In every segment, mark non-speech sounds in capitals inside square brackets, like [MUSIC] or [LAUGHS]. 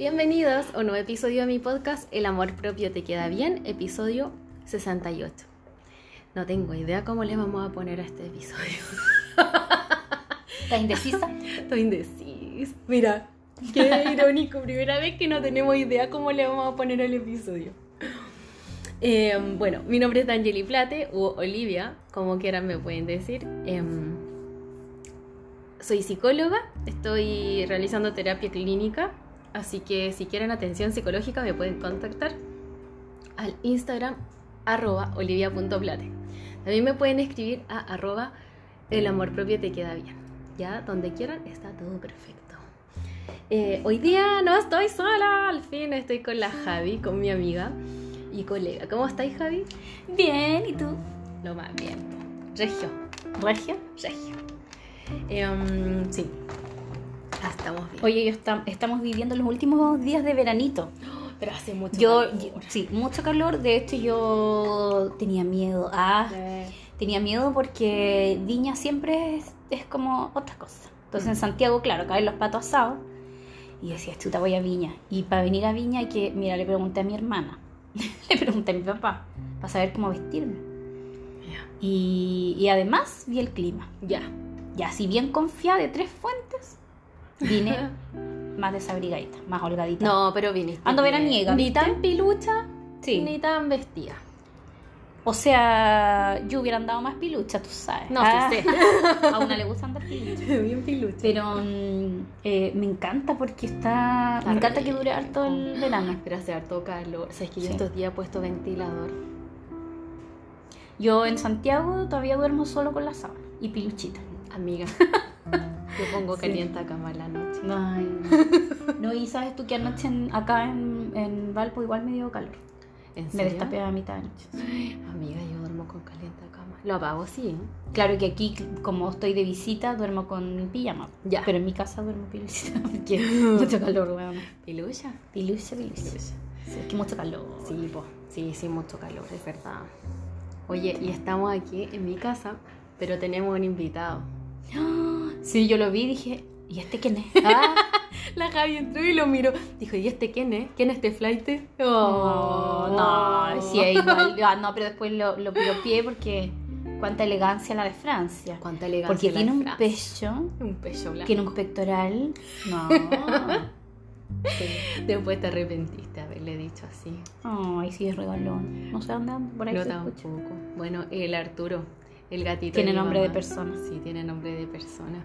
Bienvenidos a un nuevo episodio de mi podcast El amor propio te queda bien, episodio 68. No tengo idea cómo le vamos a poner a este episodio. [LAUGHS] ¿Estás indecisa? Estoy indecisa. Mira, qué irónico. Primera vez que no tenemos idea cómo le vamos a poner al episodio. Eh, bueno, mi nombre es Angeli Plate o Olivia, como quieran me pueden decir. Em, soy psicóloga, estoy realizando terapia clínica, así que si quieren atención psicológica me pueden contactar al Instagram arroba olivia.plate. También me pueden escribir a arroba el amor propio te queda bien. Ya, donde quieran, está todo perfecto. Eh, hoy día no estoy sola, al fin estoy con la Javi, con mi amiga y colega. ¿Cómo estáis, Javi? Bien, ¿y tú? Lo más bien. Regio. ¿Regio? Regio. Em, sí. Estamos bien. Oye, yo estam- estamos viviendo los últimos días de veranito. [GASPS] pero hace mucho Yo, calor. yo- sí, mucho calor. De hecho, yo tenía miedo. Ah, tenía miedo porque Viña siempre es, es como otra cosa. Entonces, en Santiago, claro, caen los patos asados. Y decía, chuta, voy a Viña. Y para venir a Viña hay que, mira, le pregunté a mi hermana. [LAUGHS] le pregunté a mi papá para saber cómo vestirme. y además vi el clima. Ya. Ya, si bien confiada de tres fuentes, vine [LAUGHS] más desabrigadita, más holgadita. No, pero viniste. Ando bien. veraniega, Ni tan pilucha, Sí. ni tan vestida. O sea, yo hubiera andado más pilucha, tú sabes. No, Ah, sí sé. [LAUGHS] A una le gusta andar pilucha. [LAUGHS] Bien pilucha. Pero mm, eh, me encanta porque está. Está me encanta que dure harto el verano. Pero hace harto calor. O sea, es que yo Sí. estos días he puesto ventilador. Yo en Santiago todavía duermo solo con la sábana y piluchita. Amiga. Yo pongo Sí. caliente cama a la noche. Ay. No, [LAUGHS] y sabes tú que anoche en- acá en, en Valpo igual me dio calor. ¿En Me serio? destapé a mitad de noche. Amiga, yo duermo con caliente cama. Lo apago, sí. Claro que aquí, como estoy de visita, duermo con pijama. Ya. Pero en mi casa duermo piluchita [LAUGHS] porque [LAUGHS] mucho calor, weón. ¿Pilucha? Pilucha, pilucha. Pilucha. Sí, es que mucho calor. Sí, po. sí, sí, mucho calor, es verdad. Oye, y estamos aquí en mi casa, pero tenemos un invitado. Sí, yo lo vi y dije, ¿y este quién es? Ah, [LAUGHS] la Javi entró y lo miró. Dijo, ¿y este quién es? ¿Quién es este flight? Oh, no, sí, es igual. Ah, no, pero después lo, lo piropié porque cuánta elegancia la de Francia. Cuánta elegancia. Porque la tiene de un pecho, Un pecho blanco. tiene un pectoral. No. [LAUGHS] Sí. Después te arrepentiste de haberle dicho así. Ay, sí, es regalón. No sé dónde anda, por ahí No se escucha. tampoco. Bueno, el Arturo, el gatito. Tiene nombre de persona. Sí, tiene nombre de persona.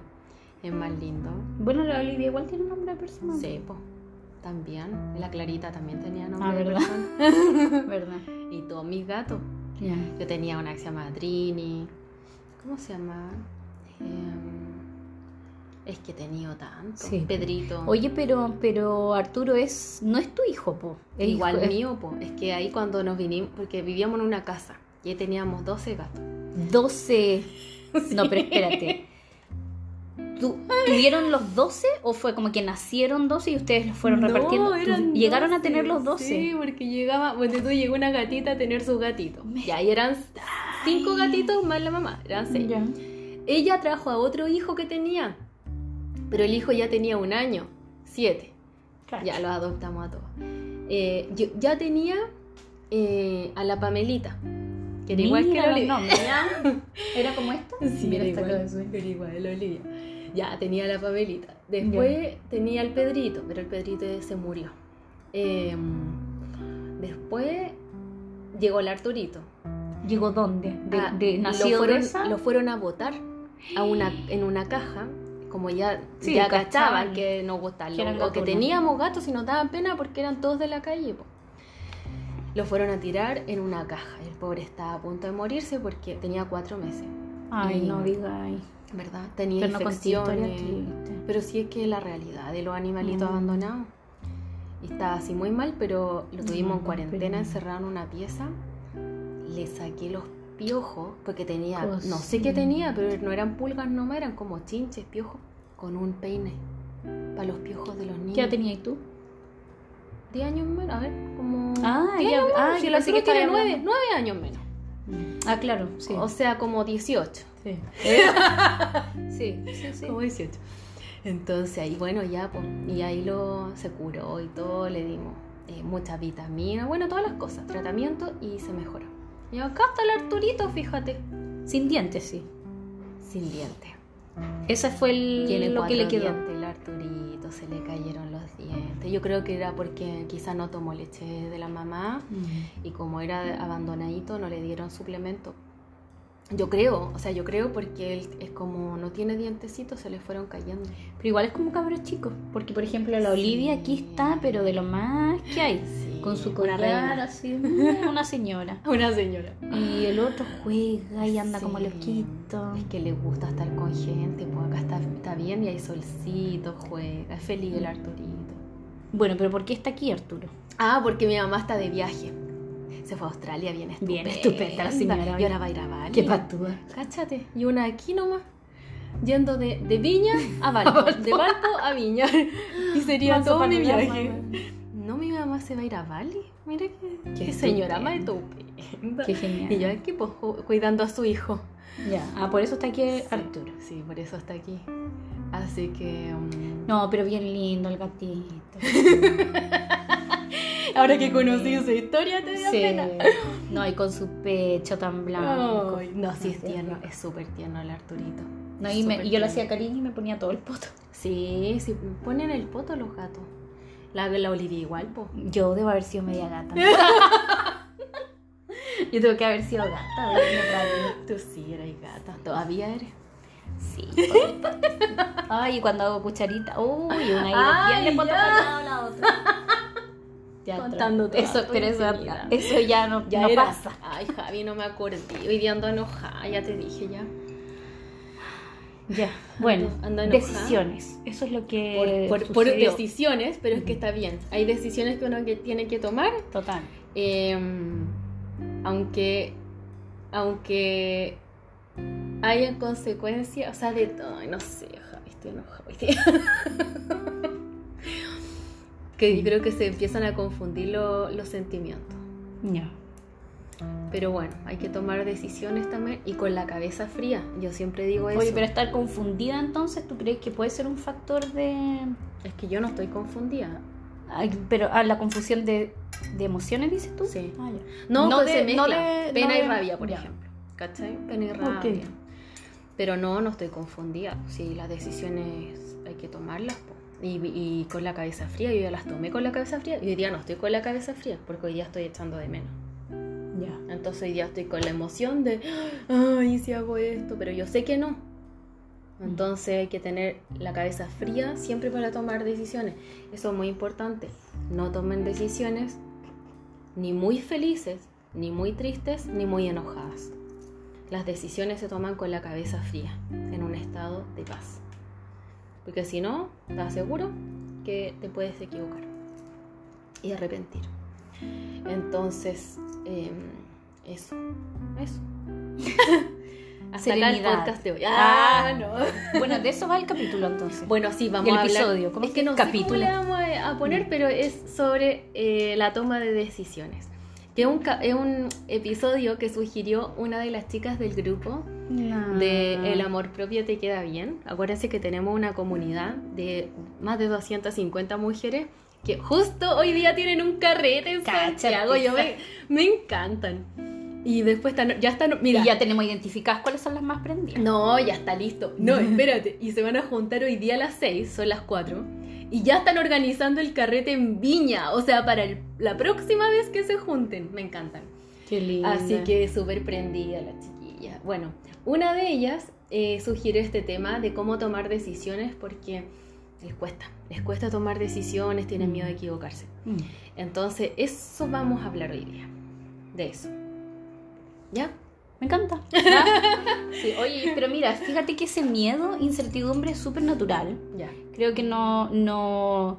Es más lindo. Bueno, la Olivia igual tiene nombre de persona. Sí, po. También. La Clarita también tenía nombre Ah, de ¿verdad? persona. [LAUGHS] ¿Verdad? Y todos mis gatos. Ya. Yo tenía una que se llama Trini. ¿Cómo se llama? Em, es que he tenido tanto. Sí. Pedrito. Oye, pero, pero Arturo es, no es tu hijo, po. es igual hijo- mío, po. Es que ahí cuando nos vinimos, porque vivíamos en una casa y ahí teníamos 12 gatos. 12. [LAUGHS] No, pero espérate. ¿Tú- ¿Tuvieron los 12 o fue como que nacieron 12 y ustedes los fueron No, repartiendo? ¿Tú- eran ¿Llegaron a 12. tener los 12? Sí, porque llegaba, bueno, tú llegó una gatita a tener su gatito. Me- Ya, y eran cinco gatitos más la mamá, eran seis. Ya. Ella trajo a otro hijo que tenía, pero el hijo ya tenía un año, siete. Cacha. Ya los adoptamos a todos. Eh, yo ya tenía eh, a la Pamelita, que era igual que la Olivia. [LAUGHS] ¿Era como esta? Sí, Mira, era igual, era igual, la Olivia. Ya, tenía la Pamelita. Después tenía al Pedrito, pero el Pedrito se murió. Eh, después llegó el Arturito. ¿Llegó dónde? ¿De, Ah, de- lo fueron, de esa? Lo fueron a botar a una, en una caja, como ya, Sí, ya cachaban que nos gustaban, que que teníamos gatos y nos daban pena porque eran todos de la calle. po. Lo fueron a tirar en una caja. El pobre estaba a punto de morirse porque tenía cuatro meses. Ay, y- no diga ay. ¿Verdad? Tenía Pero no infecciones. triste. pero sí es que es la realidad de los animalitos Mm. abandonados. Y estaba así muy mal, pero lo tuvimos en No, cuarentena, encerrado en una pieza. Le saqué los piojos, porque tenía, Cosita. no sé qué tenía, pero no eran pulgas nomás, eran como chinches, piojos, con un peine para los piojos de los niños. ¿Qué edad tenías tú? 10 años menos, a ver, como... Ah, 10 ya- años ah, si la tiene estaba 9, 9 años menos. Ah, claro, sí. O sea, como 18. sí. [LAUGHS] sí, sí, sí. Como 18. Entonces ahí, bueno, ya, pues, y ahí lo se curó y todo, le dimos eh, muchas vitaminas, bueno, todas las cosas, tratamiento y se mejoró. Y acá está el Arturito, fíjate, Sin dientes, sí. sin dientes. Ese fue el, lo que le quedó. dientes, el Arturito, se le cayeron los dientes. Yo creo que era porque quizá no tomó leche de la mamá y como era abandonadito no le dieron suplemento. Yo creo, o sea, yo creo porque él es como no tiene dientecitos, se le fueron cayendo. Pero igual es como cabro chico. Porque, por ejemplo, la Olivia aquí está, pero de lo más que hay. Sí, con su collar así, mm, una señora. [LAUGHS] Una señora. Y el otro juega y anda como Sí. loquito. Es que le gusta estar con gente, pues acá está, está bien y hay solcito, juega, es feliz el Arturito. Bueno, pero ¿por qué está aquí Arturo? Ah, porque mi mamá está de viaje. Se fue a Australia bien estupenda. Bien estupenda la señora. Y ahora va a ir a Bali. Qué patúa. Cáchate. Y una aquí nomás. Yendo de, de Viña a Valpo. [LAUGHS] de Valpo a Viña. Y sería Manso todo mi viaje. ¿no? Mi mamá se va a ir a Bali. Mira qué, Qué qué señora más estupenda. Qué genial. Y yo aquí pues cuidando a su hijo. Ya. Ah, por eso está aquí Arturo. Sí, por eso está aquí. Así que... um, No, pero bien lindo el gatito. [LAUGHS] Ahora que conocí su historia te dio Sí. pena. No, y con su pecho tan blanco. Ay, no, sí es tierno, es súper tierno el Arturito. No, y, me- y yo le hacía cariño y me ponía todo el poto. Sí, sí, ponen el poto los gatos. La, la Olivia igual, po. Yo debo haber sido media gata. [LAUGHS] Yo tengo que haber sido gata. Tú sí eres gata, todavía eres. Sí. [LAUGHS] Ay, y cuando hago cucharita. Uy, una bien le ya. para la otra. [LAUGHS] Ya, Contando tra- eso, pero eso, ya no, Ya no era. pasa. Ay, Javi, no me acordé. Hoy día ando enojada, ya te dije ya. Ya, bueno, ando decisiones. Eso es lo que Por, por, por sucedió. decisiones, pero es que está bien. Hay decisiones que uno que tiene que tomar Total. Eh, aunque aunque haya consecuencias, o sea, de todo, no sé, Javi, estoy enojada hoy día. [LAUGHS] que yo creo que se empiezan a confundir lo- los sentimientos. Ya. Pero bueno, hay que tomar decisiones también y con la cabeza fría. Yo siempre digo eso. Oye, pero estar confundida entonces, ¿tú crees que puede ser un factor de... Es que yo no estoy confundida. Ay, pero ah, la confusión de, de emociones, dices tú? Sí. Ah. No, No pues de- se mezcla. no de- Pena no y rabia, por ejemplo. ¿Cachai? Pena y rabia. Pero no, no estoy confundida. Sí, las decisiones hay que tomarlas. Y, y con la cabeza fría, yo ya las tomé con la cabeza fría. Y hoy día no estoy con la cabeza fría, porque hoy día estoy echando de menos. Ya. Entonces hoy día estoy con la emoción de, ay, si hago esto, pero yo sé que no. Entonces hay que tener la cabeza fría siempre para tomar decisiones. Eso es muy importante. No tomen decisiones ni muy felices, ni muy tristes, ni muy enojadas. Las decisiones se toman con la cabeza fría, en un estado de paz. Porque si no, te aseguro que te puedes equivocar y arrepentir. Entonces, eh, eso, eso. [LAUGHS] Hasta acá el podcast de hoy. Ah. Ah, no. [LAUGHS] Bueno, de eso va el capítulo entonces. Bueno, sí, vamos El a hablar. episodio, ¿cómo es que no sé cómo Capítulo. le vamos a, a poner, pero es sobre eh, la toma de decisiones. Que es un, es un episodio que sugirió una de las chicas del grupo No. de El amor propio te queda bien. Acuérdense que tenemos una comunidad de más de 250 mujeres que justo hoy día tienen un carrete en. Santiago. Yo me, me encantan. Y después están, ya están, mira, Y ya tenemos identificadas cuáles son las más prendidas. no, ya está listo. No, espérate. Y se van a juntar hoy día a las 6, son las 4. Y ya están organizando el carrete en Viña. O sea, para el- la próxima vez que se junten. Me encantan. Qué lindo. Así que súper prendida la chiquilla. Bueno, una de ellas eh, sugiere este tema de cómo tomar decisiones porque les cuesta. Les cuesta tomar decisiones, tienen miedo de equivocarse. Mm. Entonces, eso vamos a hablar hoy día. De eso. ¿Ya? Me encanta. [LAUGHS] Sí, oye, pero mira, fíjate que ese miedo, incertidumbre es súper natural. Ya. Creo que no, no,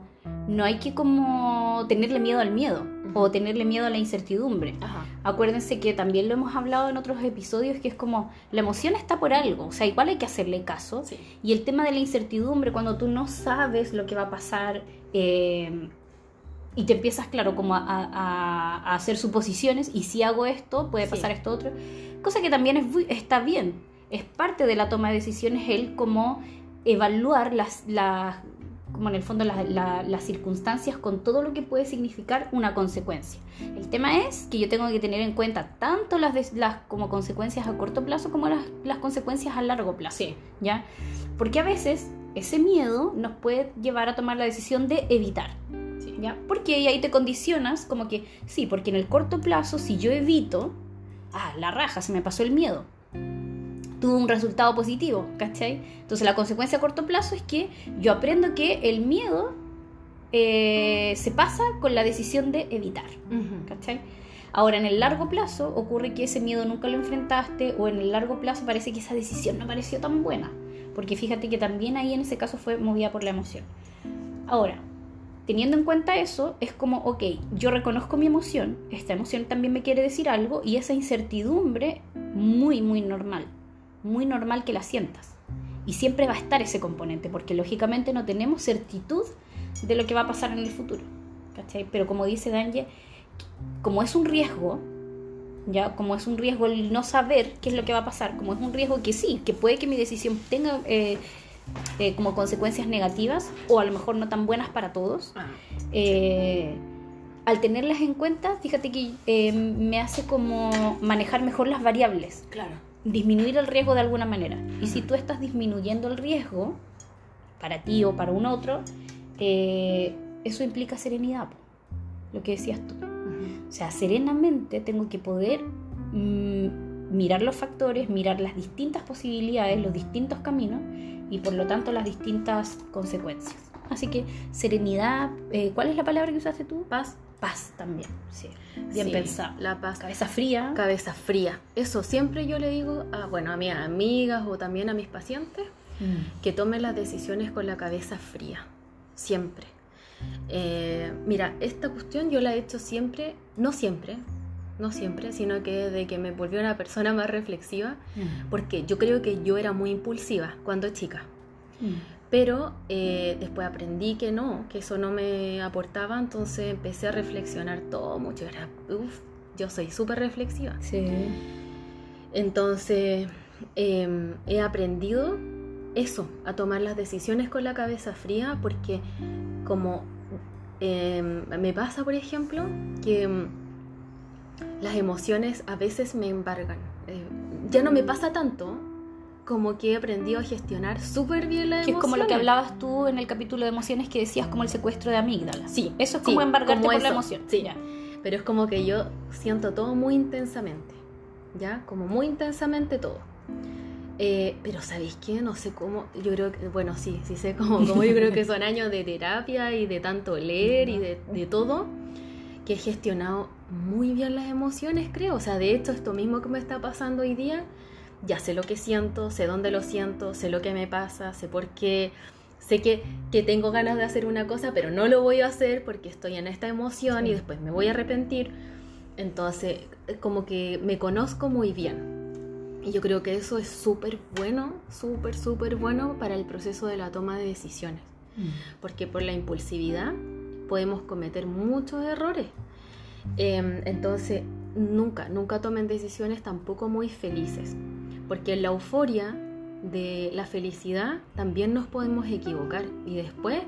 no hay que como tenerle miedo al miedo o tenerle miedo a la incertidumbre. Ajá. Acuérdense que también lo hemos hablado en otros episodios, que es como la emoción está por algo, o sea, igual hay que hacerle caso. Sí. Y el tema de la incertidumbre, cuando tú no sabes lo que va a pasar eh, y te empiezas, claro, como a, a- a hacer suposiciones, y si hago esto, puede Sí. pasar esto otro, cosa que también es, está bien, es parte de la toma de decisiones el como evaluar las, las como en el fondo las, la- las circunstancias con todo lo que puede significar una consecuencia. El tema es que yo tengo que tener en cuenta tanto las, las como consecuencias a corto plazo como las, las consecuencias a largo plazo. Sí. ¿ya? Porque a veces ese miedo nos puede llevar a tomar la decisión de evitar. ¿Ya? Porque ahí te condicionas como que, sí, porque en el corto plazo, si yo evito, ah, la raja, se me pasó el miedo. Tuvo un resultado positivo, ¿cachai? Entonces la consecuencia a corto plazo es que yo aprendo que el miedo eh, se pasa con la decisión de evitar. ¿cachai? Ahora, en el largo plazo ocurre que ese miedo nunca lo enfrentaste o en el largo plazo parece que esa decisión no pareció tan buena, porque fíjate que también ahí en ese caso fue movida por la emoción. Ahora, teniendo en cuenta eso, es como, ok, yo reconozco mi emoción, esta emoción también me quiere decir algo y esa incertidumbre muy, muy normal, muy normal que la sientas. Y siempre va a estar ese componente, porque lógicamente no tenemos certitud de lo que va a pasar en el futuro. Pero como dice Danje, como es un riesgo, ya como es un riesgo el no saber qué es lo que va a pasar, como es un riesgo que sí, que puede que mi decisión tenga eh, eh, como consecuencias negativas o a lo mejor no tan buenas para todos, Ah, eh, al tenerlas en cuenta, fíjate que eh, me hace como manejar mejor las variables, claro. disminuir el riesgo de alguna manera. Y si tú estás disminuyendo el riesgo, para ti o para un otro, eso implica serenidad, lo que decías tú. O sea, serenamente tengo que poder mm, mirar los factores, mirar las distintas posibilidades, los distintos caminos y por lo tanto las distintas consecuencias. Así que serenidad, eh, ¿cuál es la palabra que usaste tú? Paz. Paz también, sí. Bien Sí, pensado. La paz. Cabeza fría. Cabeza fría. Eso siempre yo le digo a, bueno, a mis amigas o también a mis pacientes Mm. que tomen las decisiones con la cabeza fría. Siempre. Eh, mira, esta cuestión yo la he hecho siempre, no siempre, no siempre, sino que de que me volvió una persona más reflexiva, Mm. porque yo creo que yo era muy impulsiva cuando chica. Mm. Pero eh, después aprendí que no, que eso no me aportaba, entonces empecé a reflexionar todo mucho. Era, uf, yo soy súper reflexiva. Sí. Entonces eh, he aprendido eso, a tomar las decisiones con la cabeza fría, porque como eh, me pasa, por ejemplo, que mm, las emociones a veces me embargan. Eh, ya no me pasa tanto, como que he aprendido a gestionar súper bien las Que es como lo que emociones. hablabas tú en el capítulo de emociones que decías como el secuestro de amígdalas. Sí, Eso es sí, como embargarte como por la eso, emoción. sí. Ya. Pero es como que yo siento todo muy intensamente, ¿ya? Como muy intensamente todo. Eh, pero ¿sabéis qué? No sé cómo, yo creo que, bueno, sí, sí sé cómo, como yo creo que son [LAUGHS] años de terapia y de tanto leer y de, de todo, que he gestionado muy bien las emociones, creo. O sea, de hecho, esto mismo que me está pasando hoy día, ya sé lo que siento, sé dónde lo siento, sé lo que me pasa, sé por qué, sé que, que tengo ganas de hacer una cosa, pero no lo voy a hacer porque estoy en esta emoción Sí. y después me voy a arrepentir. Entonces, como que me conozco muy bien. Y yo creo que eso es súper bueno, súper, súper bueno para el proceso de la toma de decisiones. Porque por la impulsividad podemos cometer muchos errores. Em, entonces, nunca, nunca tomen decisiones tampoco muy felices. Porque en la euforia de la felicidad también nos podemos equivocar y después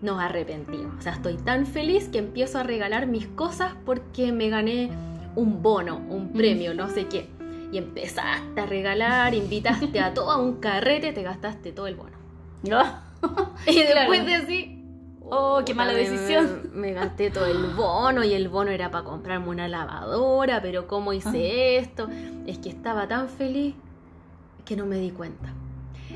nos arrepentimos. O sea, estoy tan feliz que empiezo a regalar mis cosas porque me gané un bono, un premio, no sé qué. Y empezaste a regalar, invitaste a todo a un carrete, te gastaste todo el bono. ¿No? [LAUGHS] [LAUGHS] Y después Claro. decís, Oh, qué mala decisión. Me, me gasté todo el bono y el bono era para comprarme una lavadora, pero ¿cómo hice esto? Es que estaba tan feliz que no me di cuenta.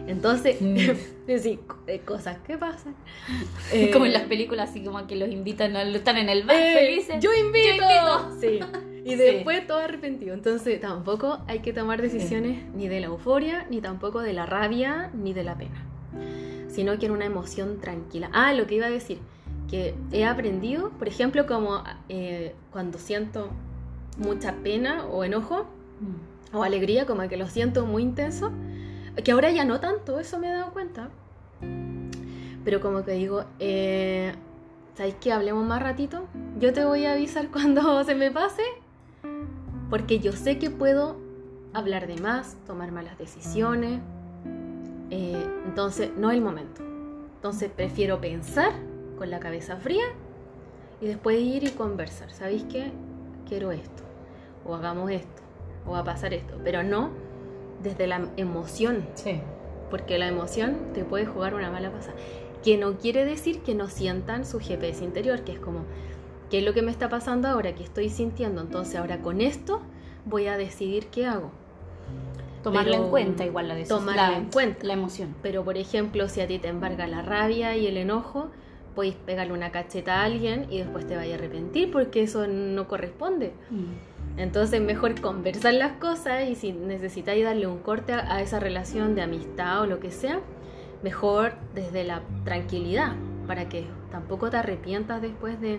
Entonces, Mm. [LAUGHS] co- eh, cosas que pasan. [LAUGHS] Es como en Eh, las películas, así como que los invitan, están en el bar eh, felices. Yo invito. Yo Sí. Y [LAUGHS] Sí. después todo arrepentido. Entonces tampoco hay que tomar decisiones ni de la euforia, ni tampoco de la rabia, ni de la pena. Sino que en una emoción tranquila. Ah, lo que iba a decir, que he aprendido, por ejemplo, como eh, cuando siento mucha pena o enojo Mm. o alegría, como que lo siento muy intenso, que ahora ya no tanto, eso me he dado cuenta. Pero como que digo, eh, ¿sabéis que hablemos más ratito? Yo te voy a avisar [LAUGHS] cuando se me pase, porque yo sé que puedo hablar de más, tomar malas decisiones, Eh, entonces, no es el momento. Entonces, prefiero pensar con la cabeza fría y después ir y conversar. ¿Sabéis qué? Quiero esto. O hagamos esto. O va a pasar esto. Pero no desde la emoción. Sí. Porque la emoción te puede jugar una mala pasada. Que no quiere decir que no sientan su GPS interior, que es como, ¿qué es lo que me está pasando ahora? ¿Qué estoy sintiendo? Entonces ahora con esto voy a decidir qué hago. Tomarla Pero en cuenta igual la decisión. tomarla la- en cuenta. La emoción. Pero por ejemplo, si a ti te embarga la rabia y el enojo, podéis pegarle una cacheta a alguien y después te vaya a arrepentir porque eso no corresponde. Mm. Entonces mejor conversar las cosas y si necesitáis darle un corte a, a esa relación de amistad o lo que sea, mejor desde la tranquilidad, para que tampoco te arrepientas después de,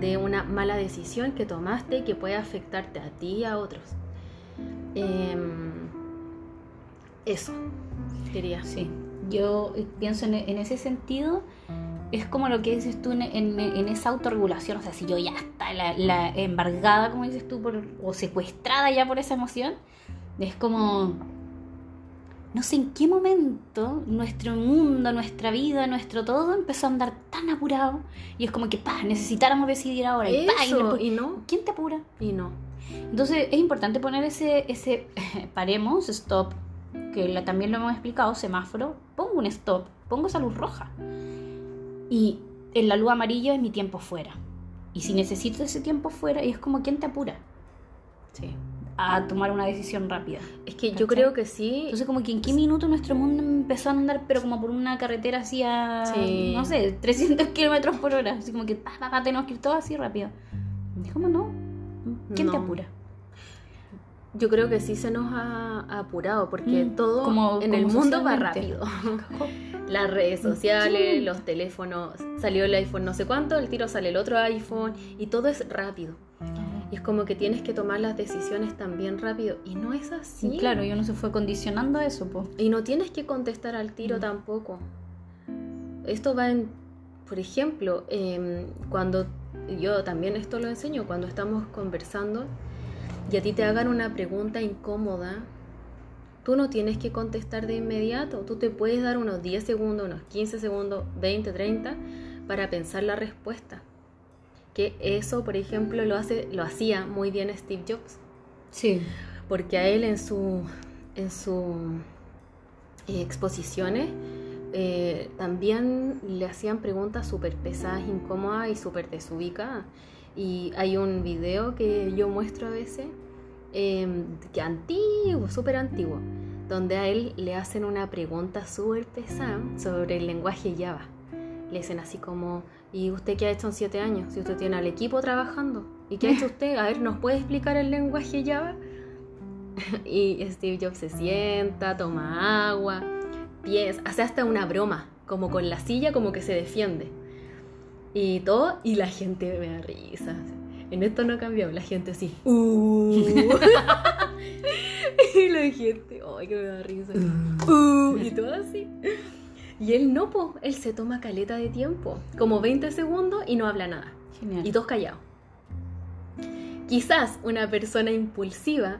de una mala decisión que tomaste y que puede afectarte a ti y a otros. Em, eso, diría. Sí, yo pienso en, en ese sentido, es como lo que dices tú en, en- en esa autorregulación, o sea, si yo ya está la, la embargada, como dices tú, por- o secuestrada ya por esa emoción, es como, no sé en qué momento nuestro mundo, nuestra vida, nuestro todo empezó a andar tan apurado y es como que, pa, necesitáramos decidir ahora y, pa, y Eso, y no, ¿quién te apura? y no. Entonces es importante poner ese, ese [LAUGHS] paremos, stop, que la- también lo hemos explicado, semáforo, pongo un stop, pongo esa luz roja. Y en la luz amarilla es mi tiempo fuera. Y si necesito ese tiempo fuera, y es como quién te apura Sí. a tomar una decisión rápida. Es que yo creo que sí. Entonces como que en qué minuto nuestro mundo empezó a andar, pero como por una carretera así a, Sí. no sé, 300 kilómetros por hora. Así como que, pa, pa, pa, tenemos que ir todo así rápido. Y como no, ¿quién te No. apura? Yo creo que sí se nos ha apurado porque Mm, todo como- en el mundo va rápido. [LAUGHS] Las redes sociales, Sí. los teléfonos, salió el iPhone no sé cuánto, el tiro sale el otro iPhone y todo es rápido. Y es como que tienes que tomar las decisiones también rápido y no es así. Sí, claro, y uno se fue condicionando a eso, pues. Y no tienes que contestar al tiro Mm. tampoco. Esto va en, por ejemplo, em, cuando yo también esto lo enseño, cuando estamos conversando y a ti te hagan una pregunta incómoda, tú no tienes que contestar de inmediato. Tú te puedes dar unos 10 segundos, unos 15 segundos, 20, 30 para pensar la respuesta. Que eso, por ejemplo, lo, hace, lo hacía muy bien Steve Jobs Sí. porque a él en su en su eh, exposiciones eh, también le hacían preguntas súper pesadas, incómodas y súper desubicadas. Y hay un video que yo muestro a veces, eh, que antiguo, súper antiguo, donde a él le hacen una pregunta súper pesada sobre el lenguaje Java. Le dicen así como, ¿y usted qué ha hecho en siete años? Si usted tiene al equipo trabajando. ¿Y qué ha hecho usted? A ver, ¿nos puede explicar el lenguaje Java? [LAUGHS] Y Steve Jobs se sienta, toma agua, piensa, hace hasta una broma, como con la silla, como que se defiende. Y todo, y la gente me da risa. En esto no ha cambiado, la gente así. "Uh". [LAUGHS] [LAUGHS] y la gente, ay, que me da risa. "Uh", y todo así. Y él no, po, él se toma caleta de tiempo, como 20 segundos y no habla nada. Genial. Y todos callados. Quizás una persona impulsiva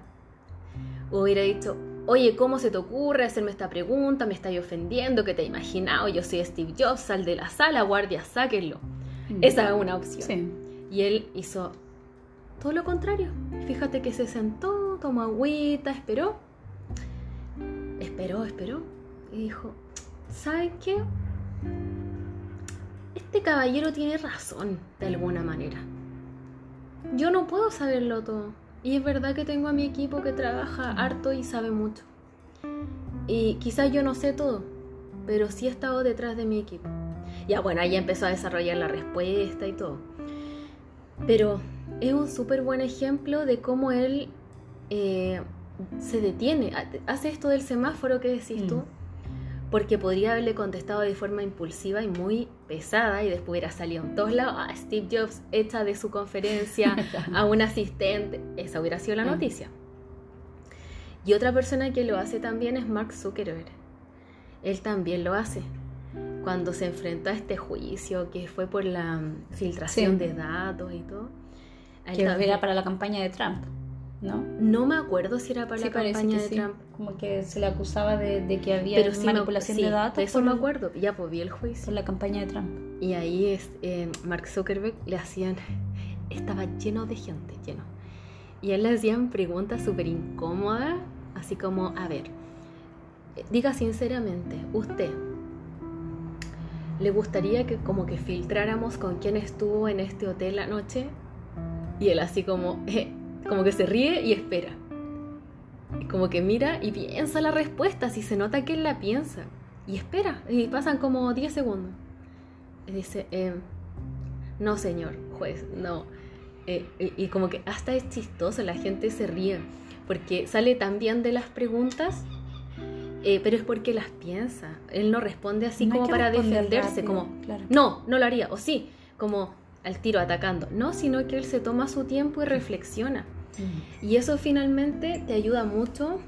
hubiera dicho, oye, ¿cómo se te ocurre hacerme esta pregunta? Me estáis ofendiendo, ¿qué te he imaginado? Yo soy Steve Jobs, sal de la sala, guardia, sáquenlo. Esa es una opción. Sí. Y él hizo todo lo contrario. Fíjate que se sentó, tomó agüita, esperó. Esperó, esperó. Y dijo, ¿saben qué? Este caballero tiene razón, de alguna manera. Yo no puedo saberlo todo. Y es verdad que tengo a mi equipo que trabaja harto y sabe mucho. Y quizás yo no sé todo, pero sí he estado detrás de mi equipo. Ya bueno, ahí empezó a desarrollar la respuesta y todo. Pero es un súper buen ejemplo de cómo él eh, se detiene. Hace esto del semáforo que decís tú. Mm. Porque podría haberle contestado de forma impulsiva y muy pesada y después hubiera salido en todos lados. Ah, Steve Jobs echa de su conferencia [LAUGHS] a un asistente. Esa hubiera sido la Mm. noticia. Y otra persona que lo hace también es Mark Zuckerberg. Él también lo hace. Cuando se enfrentó a este juicio que fue por la mm, filtración Sí. de datos y todo. Que también- era para la campaña de Trump. ¿no? No me acuerdo si era para Sí, la campaña de sí. Trump. Como que se le acusaba de, de que había Pero me- manipulación sí, de datos De eso por, me acuerdo. Ya pues vi el juicio. por la campaña de Trump. Y ahí es, eh, Mark Zuckerberg le hacían, [LAUGHS] estaba lleno de gente, lleno. Y él le hacían preguntas súper incómodas, así como, a ver, eh, diga sinceramente, usted, ¿le gustaría que como que filtráramos con quién estuvo en este hotel anoche? Y él así como, [LAUGHS] eh, como que se ríe y espera. Y como que mira y piensa la respuesta, si se nota que él la piensa. Y espera, y pasan como 10 segundos. Y dice, eh, no señor juez, no. Eh, y, y como que hasta es chistoso, la gente se ríe, porque sale tan bien de las preguntas, eh, pero es porque las piensa. Él no responde así No como para defenderse, rápido, como, claro. no, no lo haría, o sí, como al tiro atacando. No, sino que él se toma su tiempo y reflexiona. Mm. Y eso finalmente te ayuda mucho,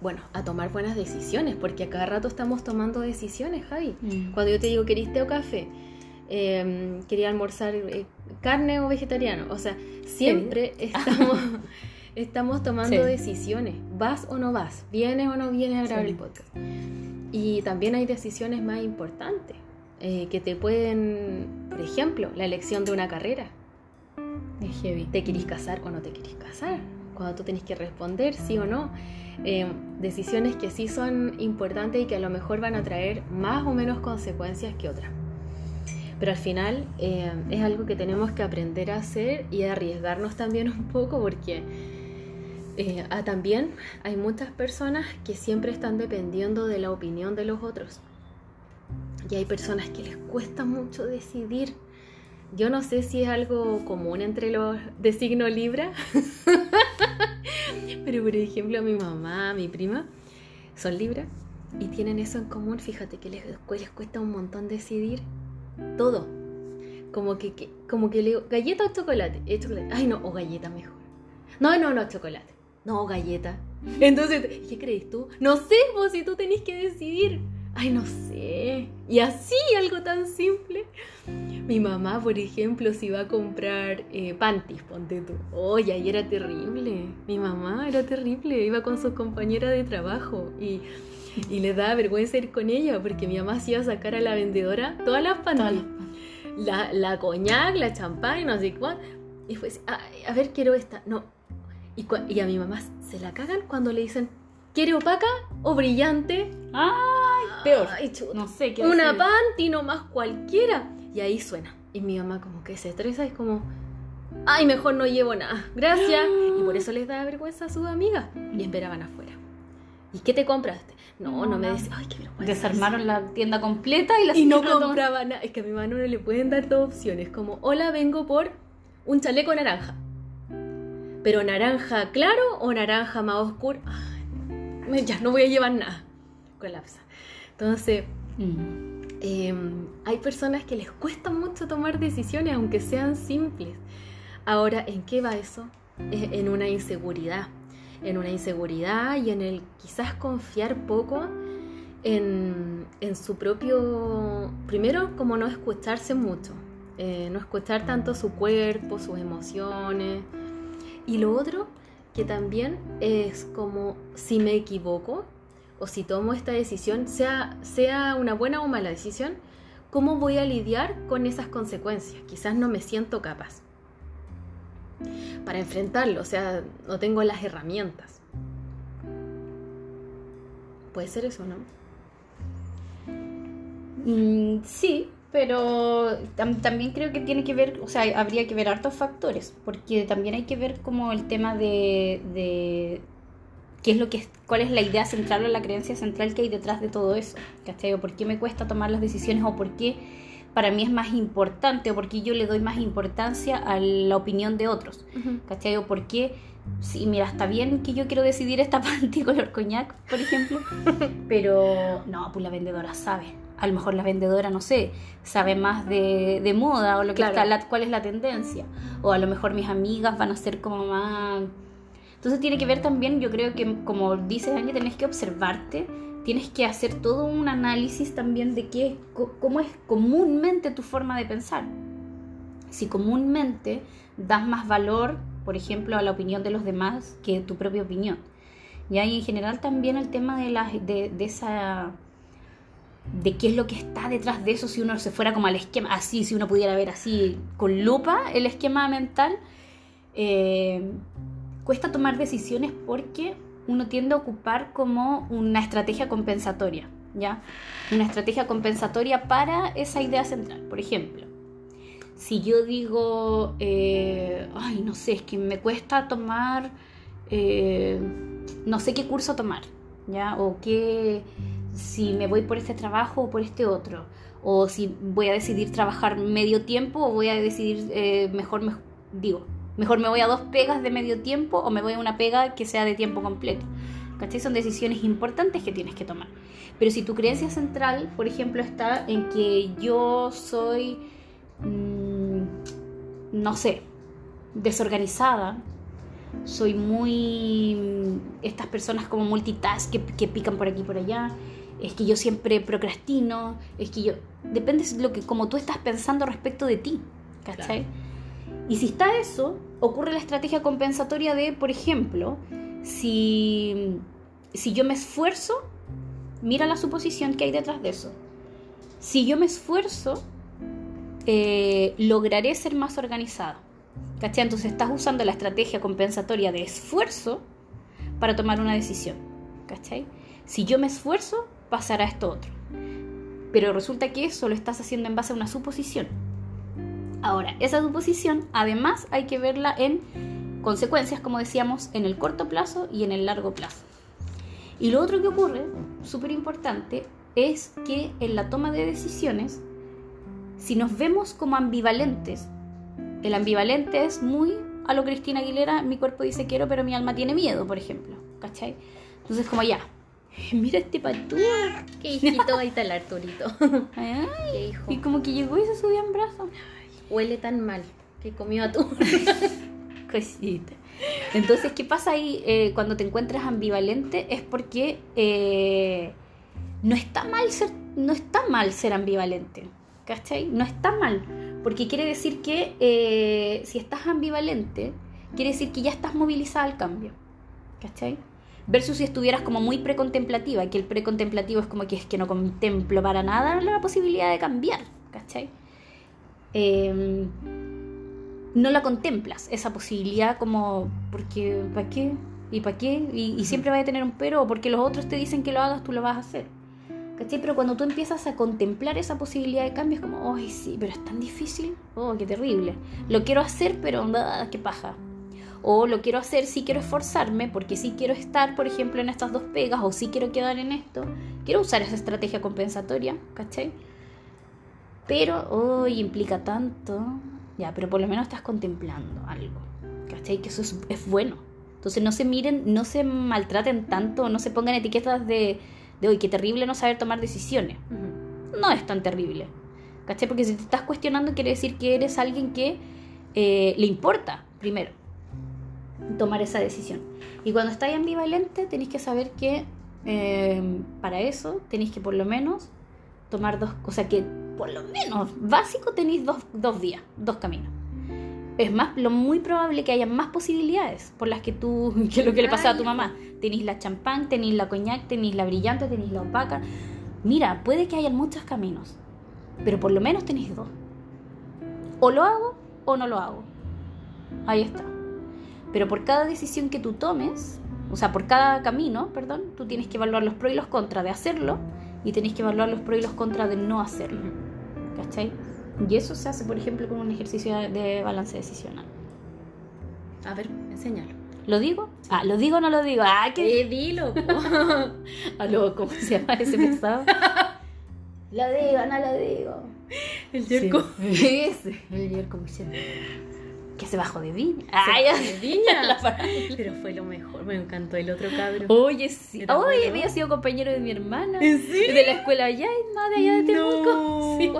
bueno, a tomar buenas decisiones, porque a cada rato estamos tomando decisiones, Javi. Mm. Cuando yo te digo, ¿querís té o café? Eh, quería almorzar eh, carne o vegetariano. O sea, siempre [LAUGHS] estamos, estamos tomando Sí. decisiones. ¿Vas o no vas? ¿Vienes o no vienes a grabar Sí. el podcast? Y también hay decisiones más importantes eh, que te pueden, por ejemplo, la elección de una carrera. Es heavy. ¿Te querís casar o no te querís casar? Cuando tú tenés que responder sí o no. Eh, decisiones que sí son importantes y que a lo mejor van a traer más o menos consecuencias que otras. Pero al final eh, es algo que tenemos que aprender a hacer y a arriesgarnos también un poco porque eh, ah, también hay muchas personas que siempre están dependiendo de la opinión de los otros. Y hay personas que les cuesta mucho decidir. Yo no sé si es algo común entre los de signo Libra, [LAUGHS] pero por ejemplo mi mamá, mi prima, son Libra y tienen eso en común. Fíjate que les, les cuesta un montón decidir todo. Como que, que- como que le digo, galleta o chocolate. Eh, chocolate. Ay, no, o galleta mejor. No, no, no, chocolate. No, galleta. Entonces, ¿qué crees tú? No sé, vos si tú tenés que decidir. Ay, no sé. Y así, algo tan simple. Mi mamá, por ejemplo, si va a comprar eh, panties, ponte tú. Oye, ahí era terrible. Mi mamá era terrible. Iba con sus compañeras de trabajo y, y le daba vergüenza ir con ella porque mi mamá se iba a sacar a la vendedora todas las panties. La, la coñac, la champán, no sé cuál. Y fue así, "Ay, a ver, quiero esta. No. Y, a mi mamá se la cagan cuando le dicen, ¿quiere opaca o brillante? Ay, peor. Ay. No sé qué Una decir. panty nomás cualquiera. Y ahí suena. Y mi mamá como que se estresa y es como, ay, mejor no llevo nada. Gracias. Y por eso les da vergüenza a sus amigas. Y esperaban afuera. ¿Y qué te compraste? No, no me No. decís, ay, qué vergüenza. Desarmaron la tienda completa y la Y no señora compraba nada. Es que a mi mamá no le pueden dar dos opciones. Como, hola, vengo por un chaleco naranja. Pero naranja claro o naranja más oscuro. Ay, ya no voy a llevar nada. Colapsa. Entonces, Mm. eh, hay personas que les cuesta mucho tomar decisiones, aunque sean simples. Ahora, ¿en qué va eso? Es en una inseguridad. En una inseguridad y en el quizás confiar poco en, en su propio... Primero, como no escucharse mucho. eh, no escuchar tanto su cuerpo, sus emociones. Y lo otro, que también es como si me equivoco, o si tomo esta decisión, sea, sea una buena o mala decisión, ¿cómo voy a lidiar con esas consecuencias? Quizás no me siento capaz para enfrentarlo, o sea, no tengo las herramientas. Puede ser eso, ¿no? Mm, sí, pero tam- también creo que tiene que ver, o sea, habría que ver hartos factores, porque también hay que ver como el tema de, de qué es lo que es, cuál es la idea central o la creencia central que hay detrás de todo eso, ¿cachai? O por qué me cuesta tomar las decisiones o por qué para mí es más importante o por qué yo le doy más importancia a la opinión de otros, ¿cachai? O por qué, sí, mira, está bien que yo quiero decidir esta [LAUGHS] panty color coñac, por ejemplo, [LAUGHS] pero no, pues la vendedora sabe. A lo mejor la vendedora, no sé, sabe más de, de moda o lo que Claro. está, la- cuál es la tendencia. O a lo mejor mis amigas van a ser como más... Entonces tiene que ver también, yo creo que como dices, Angie, tenés que observarte, tienes que hacer todo un análisis también de qué, cómo es comúnmente tu forma de pensar. Si comúnmente das más valor, por ejemplo, a la opinión de los demás que tu propia opinión. ¿ya? Y en general también el tema de, la, de, de esa de qué es lo que está detrás de eso si uno se fuera como al esquema, así, si uno pudiera ver así con lupa el esquema mental, eh, cuesta tomar decisiones porque uno tiende a ocupar como una estrategia compensatoria, ¿ya? Una estrategia compensatoria para esa idea central. Por ejemplo, si yo digo, eh, ay, no sé, es que me cuesta tomar, eh, no sé qué curso tomar, ¿ya? O qué si me voy por este trabajo o por este otro, o si voy a decidir trabajar medio tiempo o voy a decidir eh, mejor, me, digo, mejor me voy a dos pegas de medio tiempo o me voy a una pega que sea de tiempo completo. ¿Cachai? Son decisiones importantes que tienes que tomar. Pero si tu creencia central, por ejemplo, está en que yo soy, mmm, no sé, desorganizada, soy muy... estas personas como multitask que, que pican por aquí por allá, es que yo siempre procrastino, es que yo... Depende de lo que, como tú estás pensando respecto de ti, ¿cachai? Y si está eso, ocurre la estrategia compensatoria de, por ejemplo, si, si yo me esfuerzo, mira la suposición que hay detrás de eso. Si yo me esfuerzo, eh, lograré ser más organizada. ¿Cachai? Entonces estás usando la estrategia compensatoria de esfuerzo para tomar una decisión. ¿Cachai? Si yo me esfuerzo, pasará esto otro. Pero resulta que eso lo estás haciendo en base a una suposición. Ahora, esa suposición además hay que verla en consecuencias, como decíamos, en el corto plazo y en el largo plazo. Y lo otro que ocurre, súper importante, es que en la toma de decisiones, si nos vemos como ambivalentes, el ambivalente es muy a lo Cristina Aguilera, mi cuerpo dice quiero, pero mi alma tiene miedo, por ejemplo. ¿Cachai? Entonces, como ya, Mira este patú. Qué hijito, ahí está el Arturito. [LAUGHS] Qué hijo. Y como que llegó y se subió en brazos. Huele tan mal que comió atún. [LAUGHS] Cosita. Entonces, ¿qué pasa ahí eh, cuando te encuentras ambivalente? Es porque eh, no está mal ser, no está mal ser ambivalente. ¿Cachai? No está mal. Porque quiere decir que eh, si estás ambivalente, quiere decir que ya estás movilizada al cambio. ¿Cachai? Versus si estuvieras como muy precontemplativa, que el precontemplativo es como que es que no contemplo para nada la posibilidad de cambiar, ¿cachai? Em, no la contemplas, esa posibilidad como, porque, ¿para qué? ¿Y para qué? Y, siempre vas a tener un pero, porque los otros te dicen que lo hagas, tú lo vas a hacer. ¿Cachai? Pero cuando tú empiezas a contemplar esa posibilidad de cambio, es como, ay, sí, pero es tan difícil, oh, qué terrible. Lo quiero hacer, pero, qué paja o lo quiero hacer, sí quiero esforzarme, porque sí quiero estar, por ejemplo, en estas dos pegas, o sí quiero quedar en esto, quiero usar esa estrategia compensatoria, ¿cachai? Pero hoy implica tanto, ya, pero por lo menos estás contemplando algo, ¿cachai? Que eso es, bueno. Entonces no se miren, no se maltraten tanto, no se pongan etiquetas de, de hoy, qué terrible no saber tomar decisiones. No es tan terrible, ¿cachai? Porque si te estás cuestionando quiere decir que eres alguien que eh, le importa, primero tomar esa decisión. Y cuando estáis ambivalente, tenéis que saber que eh, para eso tenéis que por lo menos tomar dos, o sea que por lo menos básico tenéis dos, dos vías, dos caminos. Es más, lo muy probable que haya más posibilidades por las que tú, [LAUGHS] que lo que le pasaba a tu mamá. Tenéis la champán, tenéis la coñac, tenéis la brillante, tenéis la opaca. Mira, puede que haya muchos caminos, pero por lo menos tenéis dos. O lo hago o no lo hago. Ahí está. Pero por cada decisión que tú tomes, o sea, por cada camino, perdón, tú tienes que evaluar los pros y los contras de hacerlo y tienes que evaluar los pros y los contras de no hacerlo. ¿Cachai? Y eso se hace, por ejemplo, con un ejercicio de balance decisional. A ver, enséñalo. ¿Lo digo? Ah, ¿lo digo o no lo digo? Ah, que... Eh, dilo. [LAUGHS] Aló, ¿cómo se llama ese pesado? [LAUGHS] lo digo, no lo digo. El yerco. Sí. [LAUGHS] Ese, el yerco siempre que se bajó de viña. Ay, de [LAUGHS] viña. [LAUGHS] Pero fue lo mejor, me encantó el otro cabro. Oye, sí. Oye, había sido compañero de mi hermana. ¿En serio? De la escuela Yaima, de allá de Temuco. [LAUGHS] Sí.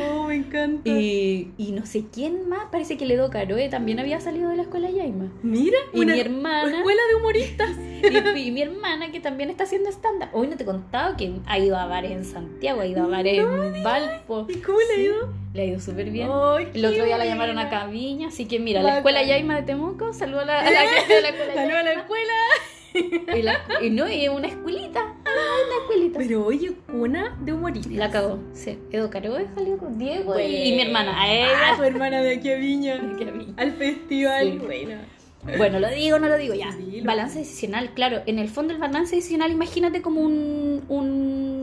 Oh, me encanta. Y, y, no sé quién más, parece que Ledo Caroe también había salido de la escuela Yaima. Mira, y mi hermana. Escuela de humoristas. Y, y mi hermana, que también está haciendo stand-up. Hoy no te he contado que ha ido a bares en Santiago, ha ido a bares en Valpo. ¿Y cómo le ha ido? Le ha ido súper bien. Ay, El otro día la llamaron a. Caviña, así que mira, la escuela Yaima de Temuco, saludo a la, a la gente de la escuela La nueva Yaima. escuela. Y, la- y no, y una escuelita. Ah, una escuelita. Pero oye, cuna de humoristas. La cagó. Sí. Edo Caro salió con Diego y- mi hermana. A Ah, ella. tu hermana de aquí a Viña. Al festival. Sí. Bueno. Bueno, lo digo, no lo digo ya. Dilo. Balance decisional, claro. En el fondo el balance decisional, imagínate como un, un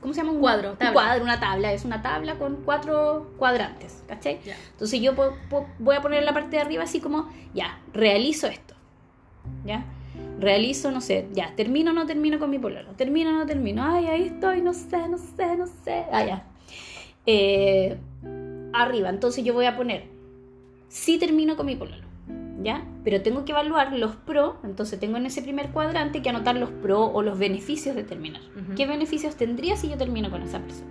¿cómo se llama? Un Cuadro, un cuadro, una tabla. Es una tabla con cuatro cuadrantes, ¿cachai? Entonces yo voy a poner la parte de arriba así como, ya, realizo esto. ¿Ya? Realizo, no sé, ya, termino o no termino con mi pololo. Termino o no termino. Ay, ahí estoy, no sé, no sé, no sé. Ah, ya. Eh, arriba, entonces yo voy a poner, sí termino con mi pololo. ¿Ya? Pero tengo que evaluar los pros, entonces tengo en ese primer cuadrante que anotar los pros o los beneficios de terminar. ¿Qué beneficios tendría si yo termino con esa persona?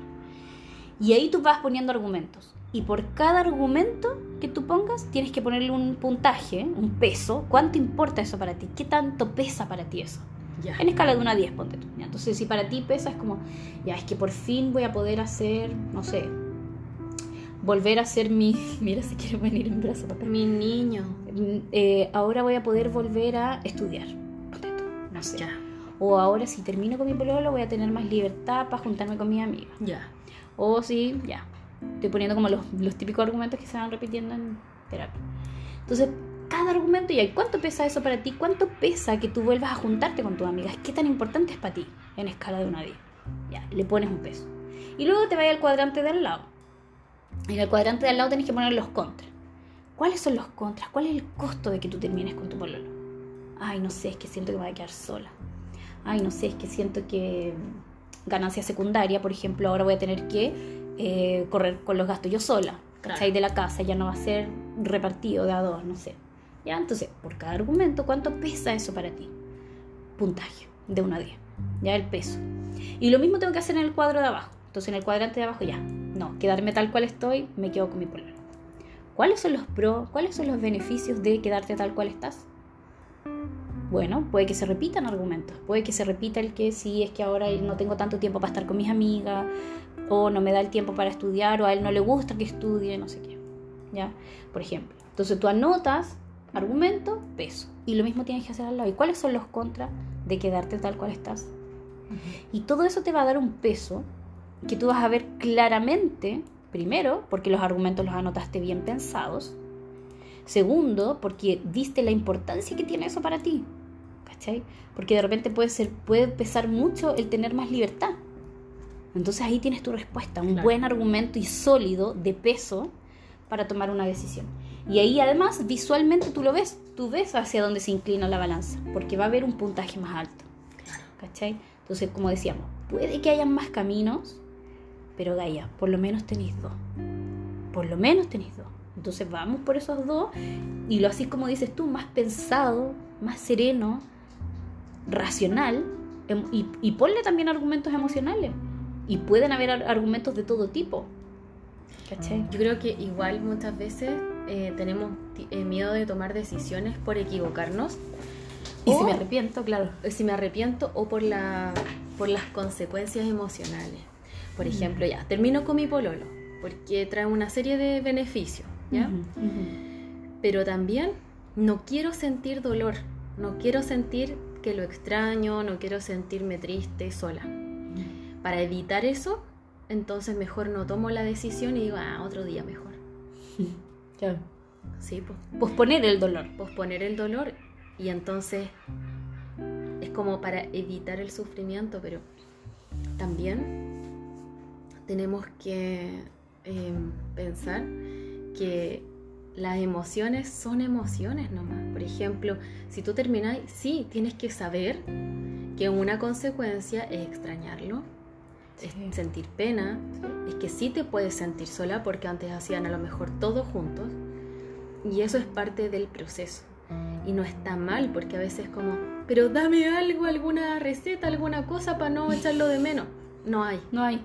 Y ahí tú vas poniendo argumentos. Y por cada argumento que tú pongas, tienes que ponerle un puntaje, un peso. ¿Cuánto importa eso para ti? ¿Qué tanto pesa para ti eso? Ya. En escala de 1 a 10, ponte tú. Entonces, si para ti pesa, es como, ya, es que por fin voy a poder hacer, no sé, volver a hacer mi. [LAUGHS] Mira, si quiero venir en brazo, papá. Mi niño. Eh, ahora voy a poder volver a estudiar. No sé. Ya. O ahora, si termino con mi pololo, voy a tener más libertad para juntarme con mis amigas. Ya. O sí, ya. Estoy poniendo como los, los típicos argumentos que se van repitiendo en terapia. Entonces, cada argumento, ¿y cuánto pesa eso para ti? ¿Cuánto pesa que tú vuelvas a juntarte con tus amigas? ¿Qué tan importante es para ti en escala de 1 a 10? Ya, le pones un peso. Y luego te vas al cuadrante de al lado. En el cuadrante de al lado tenés que poner los contras. ¿Cuáles son los contras? ¿Cuál es el costo de que tú termines con tu pololo? Ay, no sé, es que siento que me voy a quedar sola. Ay, no sé, es que siento que ganancia secundaria, por ejemplo, ahora voy a tener que eh, correr con los gastos yo sola, ¿cachai? Claro. De la casa, ya no va a ser repartido de a dos, no sé. Ya, entonces, por cada argumento, ¿cuánto pesa eso para ti? Puntaje, de 1 a 10. Ya el peso. Y lo mismo tengo que hacer en el cuadro de abajo. Entonces, en el cuadrante de abajo, ya. No, quedarme tal cual estoy, me quedo con mi pololo. ¿Cuáles son los pros? ¿Cuáles son los beneficios de quedarte tal cual estás? Bueno, puede que se repitan argumentos. Puede que se repita el que sí, es que ahora no tengo tanto tiempo para estar con mis amigas, o no me da el tiempo para estudiar, o a él no le gusta que estudie, no sé qué. ¿Ya? Por ejemplo. Entonces tú anotas argumento, peso. Y lo mismo tienes que hacer al lado. ¿Y cuáles son los contras de quedarte tal cual estás? Y todo eso te va a dar un peso que tú vas a ver claramente, primero, porque los argumentos los anotaste bien pensados. Segundo, porque diste la importancia que tiene eso para ti. ¿Cachai? Porque de repente puede, ser, puede pesar mucho el tener más libertad. Entonces ahí tienes tu respuesta, un Claro. buen argumento y sólido de peso para tomar una decisión. Y ahí además visualmente tú lo ves, tú ves hacia dónde se inclina la balanza, porque va a haber un puntaje más alto. ¿Cachai? Entonces, como decíamos, puede que hayan más caminos, pero Gaia, por lo menos tenéis dos. Por lo menos tenéis dos. Entonces vamos por esos dos y lo así como dices tú, más pensado, más sereno, racional em- y, y ponle también argumentos emocionales. Y pueden haber ar- argumentos de todo tipo. ¿Cachai? Yo creo que igual muchas veces eh, tenemos eh, miedo de tomar decisiones por equivocarnos. Y si me arrepiento, claro. si me arrepiento o por, la, por las consecuencias emocionales. Por ejemplo, ya, termino con mi pololo, porque trae una serie de beneficios, ¿ya? Pero también no quiero sentir dolor, no quiero sentir que lo extraño, no quiero sentirme triste, sola. Para evitar eso, entonces mejor no tomo la decisión y digo, ah, otro día mejor. [LAUGHS] Claro. Sí, pues Posponer el dolor. posponer el dolor y entonces es como para evitar el sufrimiento, pero también tenemos que eh, pensar que las emociones son emociones nomás. Por ejemplo, si tú terminas, sí, tienes que saber que una consecuencia es extrañarlo, Sí. es sentir pena, es que sí te puedes sentir sola porque antes hacían a lo mejor todos juntos y eso es parte del proceso. Y no está mal porque a veces como, pero dame algo, alguna receta, alguna cosa para no echarlo de menos. No hay. No hay.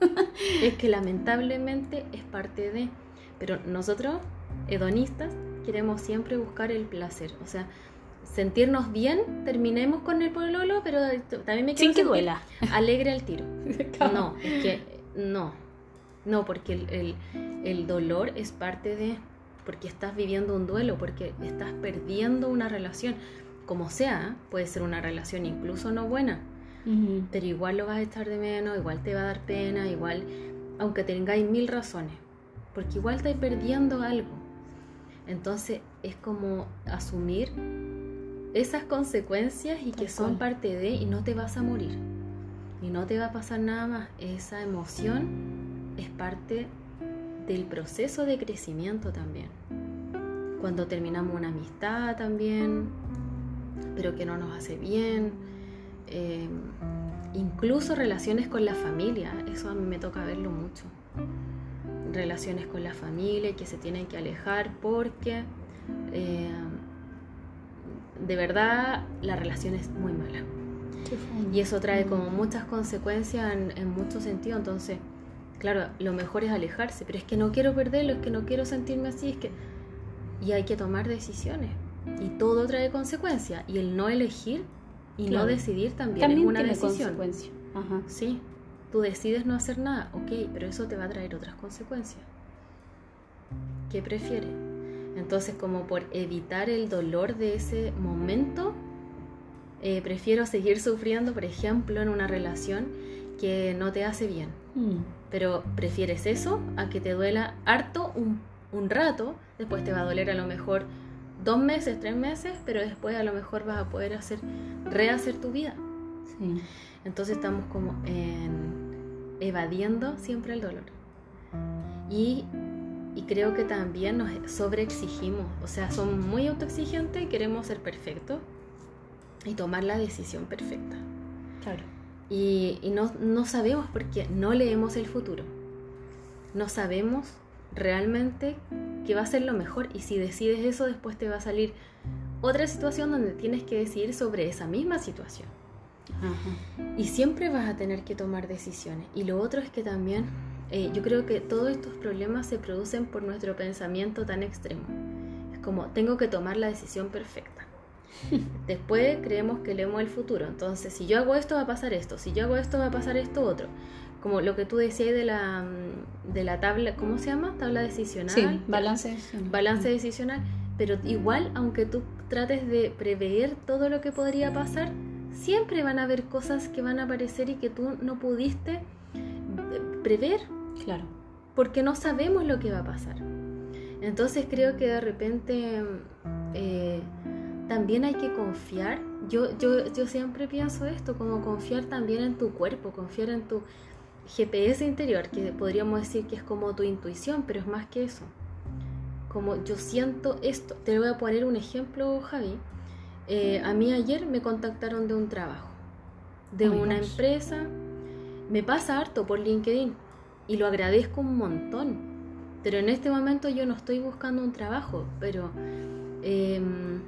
[LAUGHS] Es que lamentablemente es parte de... Pero nosotros, hedonistas, queremos siempre buscar el placer. O sea, sentirnos bien, terminemos con el pololo, pero también me quiero Sin que duela. alegre al tiro. [LAUGHS] No, es que no. No, porque el, el- el dolor es parte de. Porque estás viviendo un duelo, porque estás perdiendo una relación. Como sea, puede ser una relación incluso no buena, Pero igual lo vas a estar de menos, igual te va a dar pena, igual, aunque tengáis mil razones, porque igual estáis perdiendo algo. Entonces es como asumir esas consecuencias y que son parte de y no te vas a morir. Y no te va a pasar nada más. Esa emoción es parte del proceso de crecimiento también. Cuando terminamos una amistad también, pero que no nos hace bien. Eh, incluso relaciones con la familia, eso a mí me toca verlo mucho. Relaciones con la familia que se tienen que alejar porque eh, de verdad la relación es muy mala. Y eso trae como muchas consecuencias en, en muchos sentidos. Entonces, claro, lo mejor es alejarse, pero es que no quiero perderlo, es que no quiero sentirme así, es que... Y hay que tomar decisiones. Y todo trae consecuencias. Y el no elegir y Claro. no decidir también, También es una tiene decisión. consecuencia. Ajá. Sí, tú decides no hacer nada, ok, pero eso te va a traer otras consecuencias. ¿Qué prefieres? Entonces, como por evitar el dolor de ese momento, eh, prefiero seguir sufriendo, por ejemplo, en una relación que no te hace bien. Mm. Pero prefieres eso a que te duela harto un, un rato, después te va a doler a lo mejor dos meses, tres meses, pero después a lo mejor vas a poder hacer, rehacer tu vida. Sí. Entonces estamos como en evadiendo siempre el dolor. Y, y creo que también nos sobreexigimos, o sea, somos muy autoexigentes y queremos ser perfectos y tomar la decisión perfecta. Claro. Y, y no, no sabemos porque no leemos el futuro. No sabemos realmente qué va a ser lo mejor y si decides eso después te va a salir otra situación donde tienes que decidir sobre esa misma situación. Ajá. Y siempre vas a tener que tomar decisiones. Y lo otro es que también eh, yo creo que todos estos problemas se producen por nuestro pensamiento tan extremo. Es como, tengo que tomar la decisión perfecta. [LAUGHS] Después creemos que leemos el futuro. Entonces, si yo hago esto, va a pasar esto. Si yo hago esto, va a pasar esto otro. Como lo que tú decías de la, mm, de la tabla, ¿cómo se llama? Tabla decisional. Sí, balance. decisional. balance decisional, pero igual, aunque tú trates de prever todo lo que podría pasar, siempre van a haber cosas que van a aparecer y que tú no pudiste eh, prever Claro. porque no sabemos lo que va a pasar. Entonces creo que de repente eh, también hay que confiar. Yo, yo, yo siempre pienso esto, como confiar también en tu cuerpo, confiar en tu GPS interior, que podríamos decir que es como tu intuición, pero es más que eso. Como yo siento esto. Te voy a poner un ejemplo, Javi. Eh, a mí ayer me contactaron de un trabajo, de una gosh. empresa. Me pasa harto por LinkedIn y lo agradezco un montón. Pero en este momento yo no estoy buscando un trabajo, pero... em,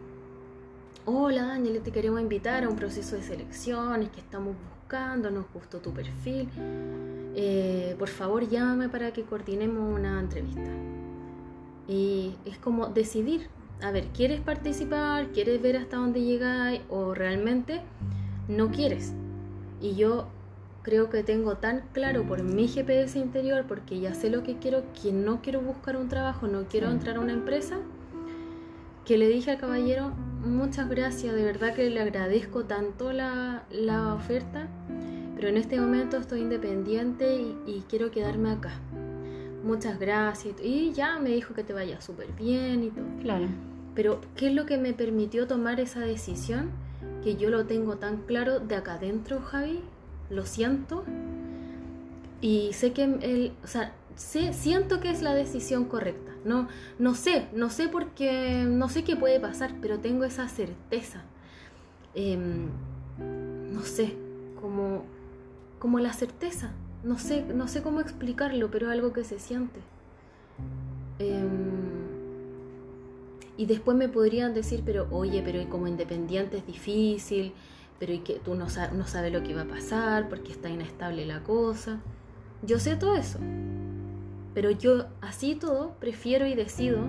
Hola Daniel, te queremos invitar a un proceso de selecciones que estamos buscando, nos gustó tu perfil. Eh, por favor llámame para que coordinemos una entrevista. Y es como decidir, a ver, ¿quieres participar? ¿Quieres ver hasta dónde llegáis? ¿O realmente no quieres? Y yo creo que tengo tan claro por mi GPS interior, porque ya sé lo que quiero, que no quiero buscar un trabajo, no quiero entrar a una empresa, que le dije al caballero, muchas gracias, de verdad que le agradezco tanto la, la oferta, pero en este momento estoy independiente y, y quiero quedarme acá. Muchas gracias. Y ya me dijo que te vaya súper bien y todo. Claro. Pero, ¿qué es lo que me permitió tomar esa decisión? Que yo lo tengo tan claro de acá adentro, Javi. Lo siento. Y sé que el, o sea, sé, siento que es la decisión correcta. No, no sé, no sé porque no sé qué puede pasar, pero tengo esa certeza. Em, no sé, como, como la certeza. No sé, no sé cómo explicarlo, pero es algo que se siente. Em, y después me podrían decir, pero oye, pero como independiente es difícil, pero y que tú no, no sabes lo que va a pasar porque está inestable la cosa. Yo sé todo eso. Pero yo, así todo, prefiero y decido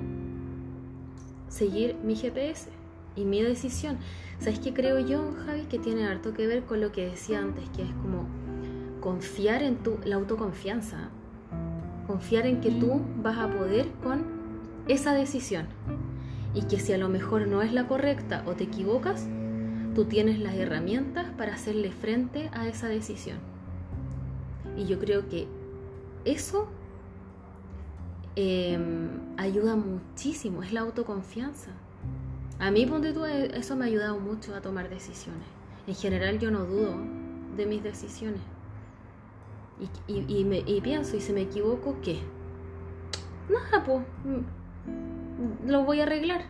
seguir mi GPS y mi decisión. ¿Sabes qué creo yo, Javi? Que tiene harto que ver con lo que decía antes, que es como confiar en tu, la autoconfianza. Confiar en que tú vas a poder con esa decisión. Y que si a lo mejor no es la correcta o te equivocas, tú tienes las herramientas para hacerle frente a esa decisión. Y yo creo que eso em, ayuda muchísimo, es la autoconfianza. A mí, ponte tú, eh, eso me ha ayudado mucho a tomar decisiones. En general yo no dudo de mis decisiones. Y, me, y pienso, y si me equivoco, ¿qué? Nada, pues, lo voy a arreglar.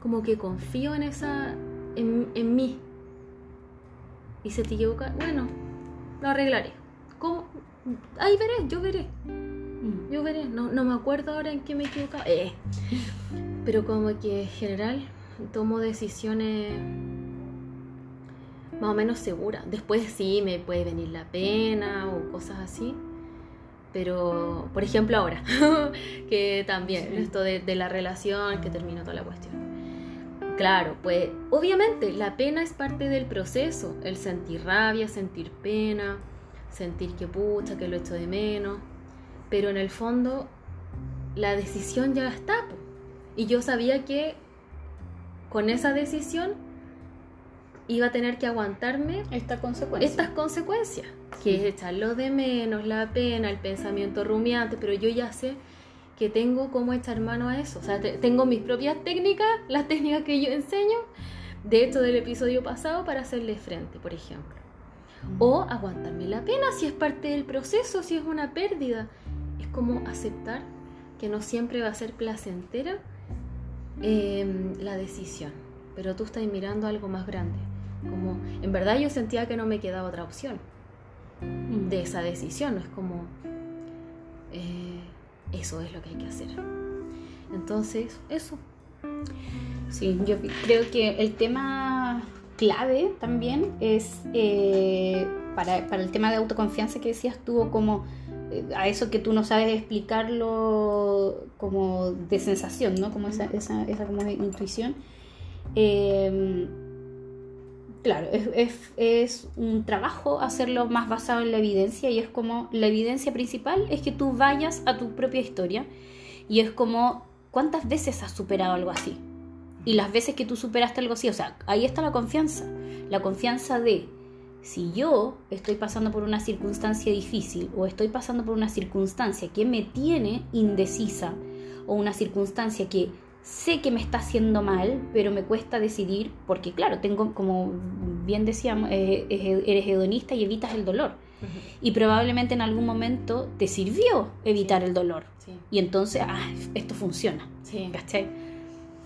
Como que confío en esa, en, en mí. Y si te equivoca, bueno, lo arreglaré. ¿Cómo? Ahí veré, yo veré. Mm. Yo veré. No, no me acuerdo ahora en qué me equivoca. Eh. Pero como que en general tomo decisiones más o menos seguras. Después sí me puede venir la pena o cosas así. Pero, por ejemplo, ahora, [LAUGHS] que también, esto de, de, la relación, que terminó toda la cuestión. Claro, pues obviamente la pena es parte del proceso, el sentir rabia, sentir pena, sentir que pucha, que lo echo de menos, pero en el fondo la decisión ya está. Y yo sabía que con esa decisión iba a tener que aguantarme Esta consecuencia. estas consecuencias, que es echarlo de menos, la pena, el pensamiento rumiante, pero yo ya sé que tengo cómo echar mano a eso. O sea, tengo mis propias técnicas, las técnicas que yo enseño, de hecho del episodio pasado, para hacerle frente, por ejemplo o aguantarme la pena si es parte del proceso, si es una pérdida. Como aceptar que no siempre va a ser placentera em, la decisión, pero tú estás mirando algo más grande. Como en verdad yo sentía que no me quedaba otra opción de esa decisión, es como eh, eso es lo que hay que hacer. Entonces, eso. Sí, yo creo que el tema clave también es eh, para, para, el tema de autoconfianza que decías tú, como eh, a eso que tú no sabes explicarlo como de sensación, ¿no? Como esa, esa, esa como intuición. Em, claro, es, es, es, un trabajo hacerlo más basado en la evidencia y es como la evidencia principal es que tú vayas a tu propia historia y es como cuántas veces has superado algo así y las veces que tú superaste algo así, o sea, ahí está la confianza. La confianza de si yo estoy pasando por una circunstancia difícil o estoy pasando por una circunstancia que me tiene indecisa o una circunstancia que sé que me está haciendo mal, pero me cuesta decidir porque claro, tengo como bien decíamos, eh, eres hedonista y evitas el dolor. Y probablemente en algún momento te sirvió evitar el dolor. Y entonces, ah, esto funciona. Sí. ¿Cachai?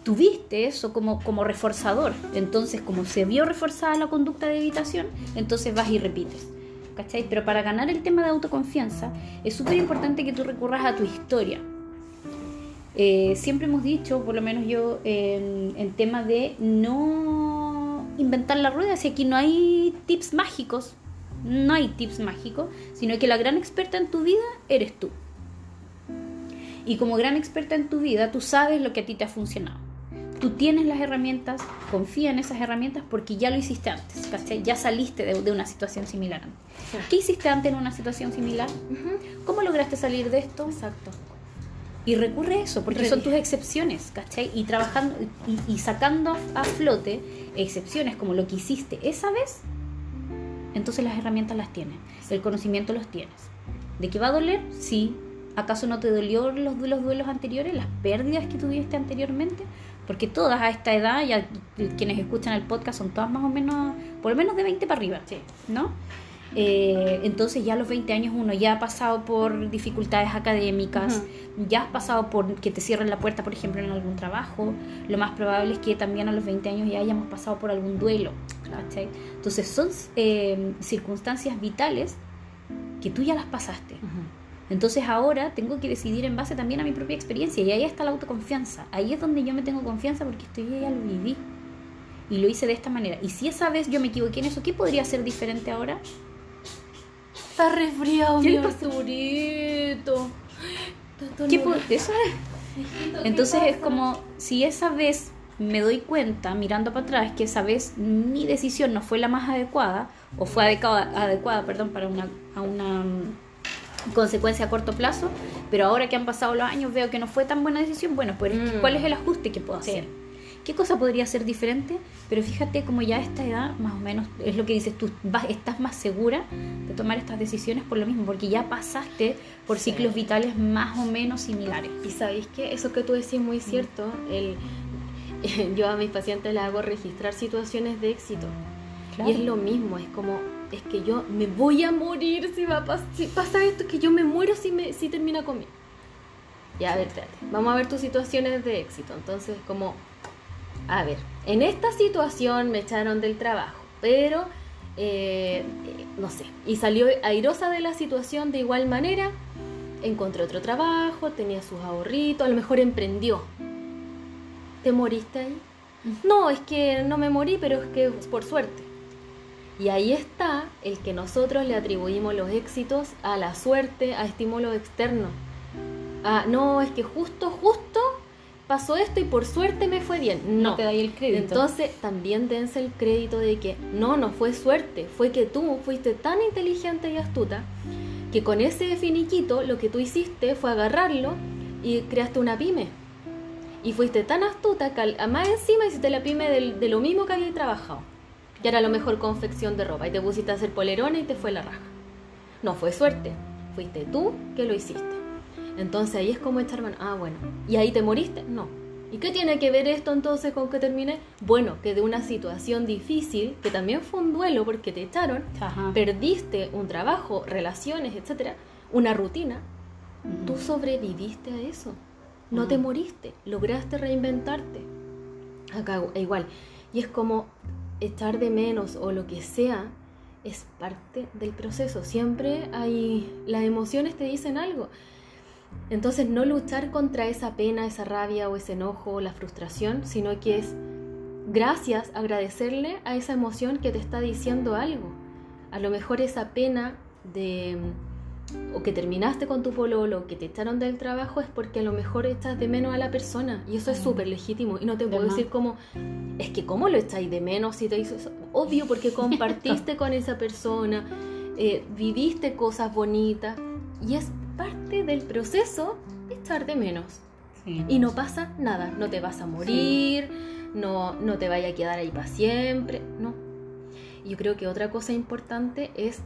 Tuviste eso como, como reforzador. Entonces, como se vio reforzada la conducta de evitación, entonces vas y repites. ¿Cachai? Pero para ganar el tema de autoconfianza es súper importante que tú recurras a tu historia. Eh, siempre hemos dicho, por lo menos yo, en, tema de no inventar la rueda, si aquí no hay tips mágicos, no hay tips mágicos, sino que la gran experta en tu vida eres tú. Y como gran experta en tu vida, tú sabes lo que a ti te ha funcionado tú tienes las herramientas, confía en esas herramientas porque ya lo hiciste antes, Ya saliste de, una situación similar. ¿Qué hiciste antes en una situación similar? ¿Cómo lograste salir de esto? Exacto. Y recurre a eso, porque son tus excepciones, ¿cachai? Y trabajando y, sacando a flote excepciones como lo que hiciste esa vez, entonces las herramientas las tienes, el conocimiento los tienes. ¿De qué va a doler? Sí. ¿Acaso no te dolió los, los duelos anteriores, las pérdidas que tuviste anteriormente? Porque todas a esta edad, ya quienes escuchan el podcast son todas más o menos, por lo menos de 20 para arriba, ¿no? Eh, entonces ya a los 20 años uno ya ha pasado por dificultades académicas, ya has pasado por que te cierren la puerta, por ejemplo, en algún trabajo, lo más probable es que también a los 20 años ya hayamos pasado por algún duelo. Entonces son eh, circunstancias vitales que tú ya las pasaste. Entonces ahora tengo que decidir en base también a mi propia experiencia y ahí está la autoconfianza. Ahí es donde yo me tengo confianza porque estoy ya lo viví y lo hice de esta manera. Y si esa vez yo me equivoqué en eso, ¿qué podría ser diferente ahora? Está resfriado, mi Arturito. ¿Qué eso es? Entonces es como si esa vez me doy cuenta, mirando para atrás, que esa vez mi decisión no fue la más adecuada, o fue adecuada, adecuada perdón, para una, a una consecuencia a corto plazo, pero ahora que han pasado los años veo que no fue tan buena decisión, bueno, pues Mm. ¿cuál es el ajuste que puedo Sí. hacer? ¿Qué cosa podría ser diferente? Pero fíjate como ya a esta edad, más o menos, es lo que dices tú, vas, estás más segura de tomar estas decisiones por lo mismo, porque ya pasaste por Sí. ciclos vitales más o menos similares. Y sabéis que eso que tú decís es muy cierto. El, [LAUGHS] yo a mis pacientes les hago registrar situaciones de éxito. Y es lo mismo, es como, es que yo me voy a morir si, va a pas- si pasa esto, que yo me muero si, me, si termina conmigo. Ya, a ver, espérate. Vamos a ver tus situaciones de éxito. Entonces, como, a ver, en esta situación me echaron del trabajo, pero, eh, eh, no sé, y salió airosa de la situación de igual manera, encontró otro trabajo, tenía sus ahorritos, a lo mejor emprendió. ¿Te moriste ahí? No, es que no me morí, pero es que por suerte. Y ahí está el que nosotros le atribuimos los éxitos a la suerte, a estímulos externos. Ah, no, es que justo, justo pasó esto y por suerte me fue bien. No, te dais el crédito. Entonces también dense el crédito de que no, no fue suerte, fue que tú fuiste tan inteligente y astuta que con ese finiquito lo que tú hiciste fue agarrarlo y creaste una pyme. Y fuiste tan astuta que al- más encima hiciste la pyme del- de lo mismo que habías trabajado. Y era lo mejor confección de ropa y te pusiste a hacer polerones y te fue la raja. No fue suerte, fuiste tú que lo hiciste. Entonces ahí es como echar mano. Ah, bueno. ¿Y ahí te moriste? No. ¿Y qué tiene que ver esto entonces con que terminé? Bueno, que de una situación difícil, que también fue un duelo porque te echaron, Ajá. perdiste un trabajo, relaciones, etcétera, una rutina, tú sobreviviste a eso. No te moriste, lograste reinventarte. Acá igual. Y es como echar de menos o lo que sea, es parte del proceso. Siempre hay. Las emociones te dicen algo. Entonces, no luchar contra esa pena, esa rabia o ese enojo o la frustración, sino que es gracias, agradecerle a esa emoción que te está diciendo algo. A lo mejor esa pena de o que terminaste con tu pololo, que te echaron del trabajo es porque a lo mejor echas de menos a la persona y eso es súper legítimo y no te De puedo más. decir como es que cómo lo echáis de menos si te hizo eso. Obvio porque [LAUGHS] compartiste con esa persona, eh, viviste cosas bonitas y es parte del proceso echar de menos. Sí. Y no pasa nada, no te vas a morir, no, no te vaya a quedar ahí para siempre, no. Yo creo que otra cosa importante es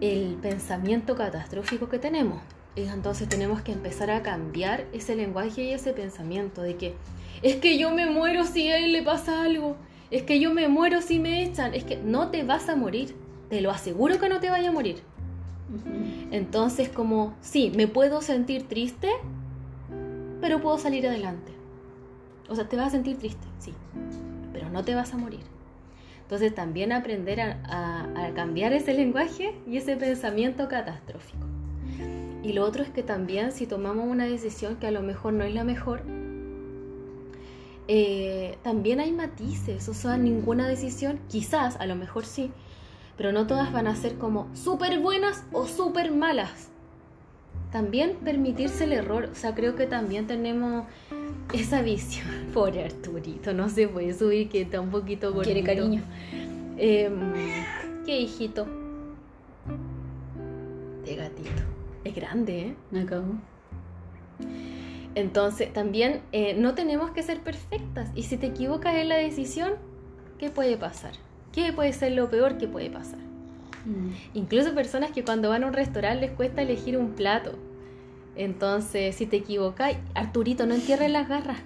el pensamiento catastrófico que tenemos. Y entonces tenemos que empezar a cambiar ese lenguaje y ese pensamiento de que es que yo me muero si a él le pasa algo, es que yo me muero si me echan, es que no te vas a morir, te lo aseguro que no te vaya a morir. Entonces como, sí, me puedo sentir triste, pero puedo salir adelante. O sea, te vas a sentir triste, sí, pero no te vas a morir. Entonces también aprender a, cambiar ese lenguaje y ese pensamiento catastrófico. Y lo otro es que también si tomamos una decisión que a lo mejor no es la mejor, eh, también hay matices, o sea, ninguna decisión, quizás, a lo mejor sí, pero no todas van a ser como súper buenas o súper malas. También permitirse el error, o sea, creo que también tenemos esa visión. Pobre Arturito, no se puede subir, que está un poquito gordito. Quiere cariño. Em, ¿Qué hijito? De gatito. Es grande, ¿eh? Me acabo. Entonces, también eh, no tenemos que ser perfectas. Y si te equivocas en la decisión, ¿qué puede pasar? ¿Qué puede ser lo peor que puede pasar? Mm. Incluso personas que cuando van a un restaurante les cuesta elegir un plato. Entonces, si te equivocas, Arturito, no entierres las garras.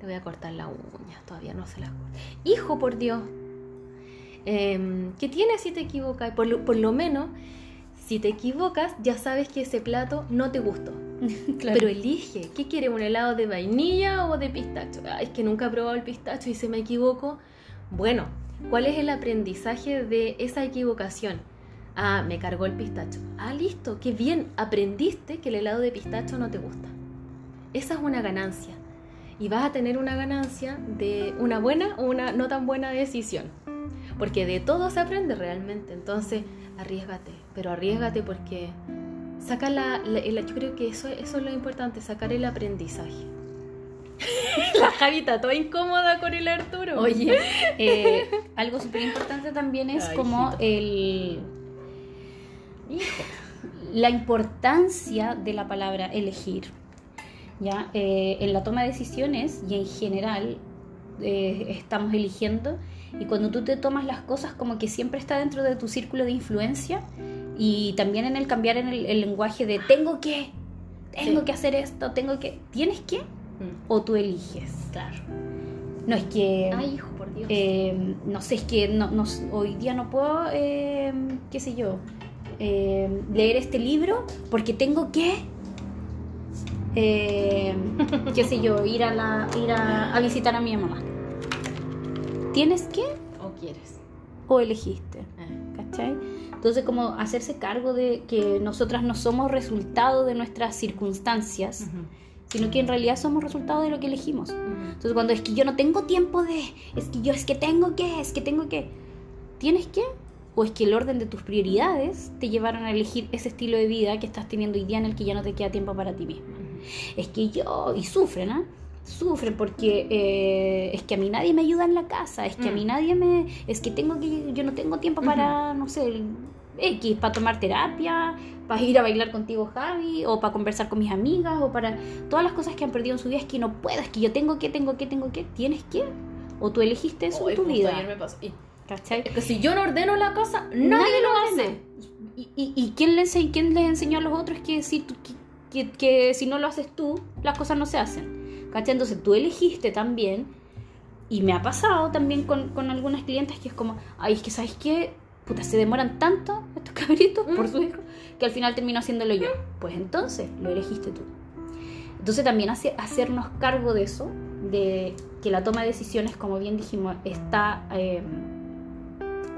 Te voy a cortar la uña, todavía no se las corto. Hijo, por Dios. Em, ¿Qué tienes si te equivocas? Por lo, por lo menos, si te equivocas, ya sabes que ese plato no te gustó. [LAUGHS] Claro. Pero elige, ¿qué quiere? ¿Un helado de vainilla o de pistacho? Ay, es que nunca he probado el pistacho y se me equivoco. Bueno, ¿cuál es el aprendizaje de esa equivocación? Ah, me cargó el pistacho. Ah, listo, qué bien, aprendiste que el helado de pistacho no te gusta. Esa es una ganancia. Y vas a tener una ganancia de una buena o una no tan buena decisión. Porque de todo se aprende realmente. Entonces, arriesgate. Pero arriesgate porque saca la, la- yo creo que eso, eso es lo importante, sacar el aprendizaje. [LAUGHS] La Javi está toda incómoda con el Arturo. Oye, [LAUGHS] eh, algo súper importante también es Ay, como hijito. el la importancia de la palabra elegir. ¿ya? Eh, en la toma de decisiones y en general eh, estamos eligiendo y cuando tú te tomas las cosas como que siempre está dentro de tu círculo de influencia y también en el cambiar en el, el lenguaje de tengo que, tengo Sí. que hacer esto, tengo que, tienes que Mm, o tú eliges. Claro. No es que... Ay, hijo, por Dios. Eh, no sé, es que no, no- hoy día no puedo, qué sé yo, eh, leer este libro porque tengo que, eh, qué sé yo, ir a, la, ir a, a visitar a mi mamá. ¿Tienes que ¿O quieres? o elegiste? Eh, ¿Cachai? Entonces, como hacerse cargo de que nosotras no somos resultado de nuestras circunstancias, ujú, sino que en realidad somos resultado de lo que elegimos. Entonces cuando es que yo no tengo tiempo de, es que yo es que tengo que, es que tengo que, ¿tienes que? ¿O es que el orden de tus prioridades te llevaron a elegir ese estilo de vida que estás teniendo hoy día en el que ya no te queda tiempo para ti misma? Es que yo, y sufren, ¿ah? Sufren porque eh, es que a mí nadie me ayuda en la casa, es que a mí Mm. nadie me, es que tengo que, yo no tengo tiempo para, no sé, X, para tomar terapia, para ir a bailar contigo Javi, o para conversar con mis amigas, o para todas las cosas que han perdido en su vida, es que no puedo, es que yo tengo que, tengo que, tengo que, tienes que, o tú elegiste eso en tu vida. ayer me pasó. Y- ¿Cachai? Es que si yo no ordeno la casa, nadie, Nadie lo hace. ¿Y, y, y quién, le ense- quién les enseñó a los otros que si, tú- que, que- que si no lo haces tú, las cosas no se hacen? ¿Cachai? Entonces tú elegiste también, y me ha pasado también con, con algunas clientes que es como, ay, es que ¿sabes qué? Puta, se demoran tanto estos [LAUGHS] cabritos por Mm. su hijo que al final termino haciéndolo yo. Pues entonces lo elegiste tú. Entonces también hace, hacernos cargo de eso, de que la toma de decisiones, como bien dijimos, está... eh,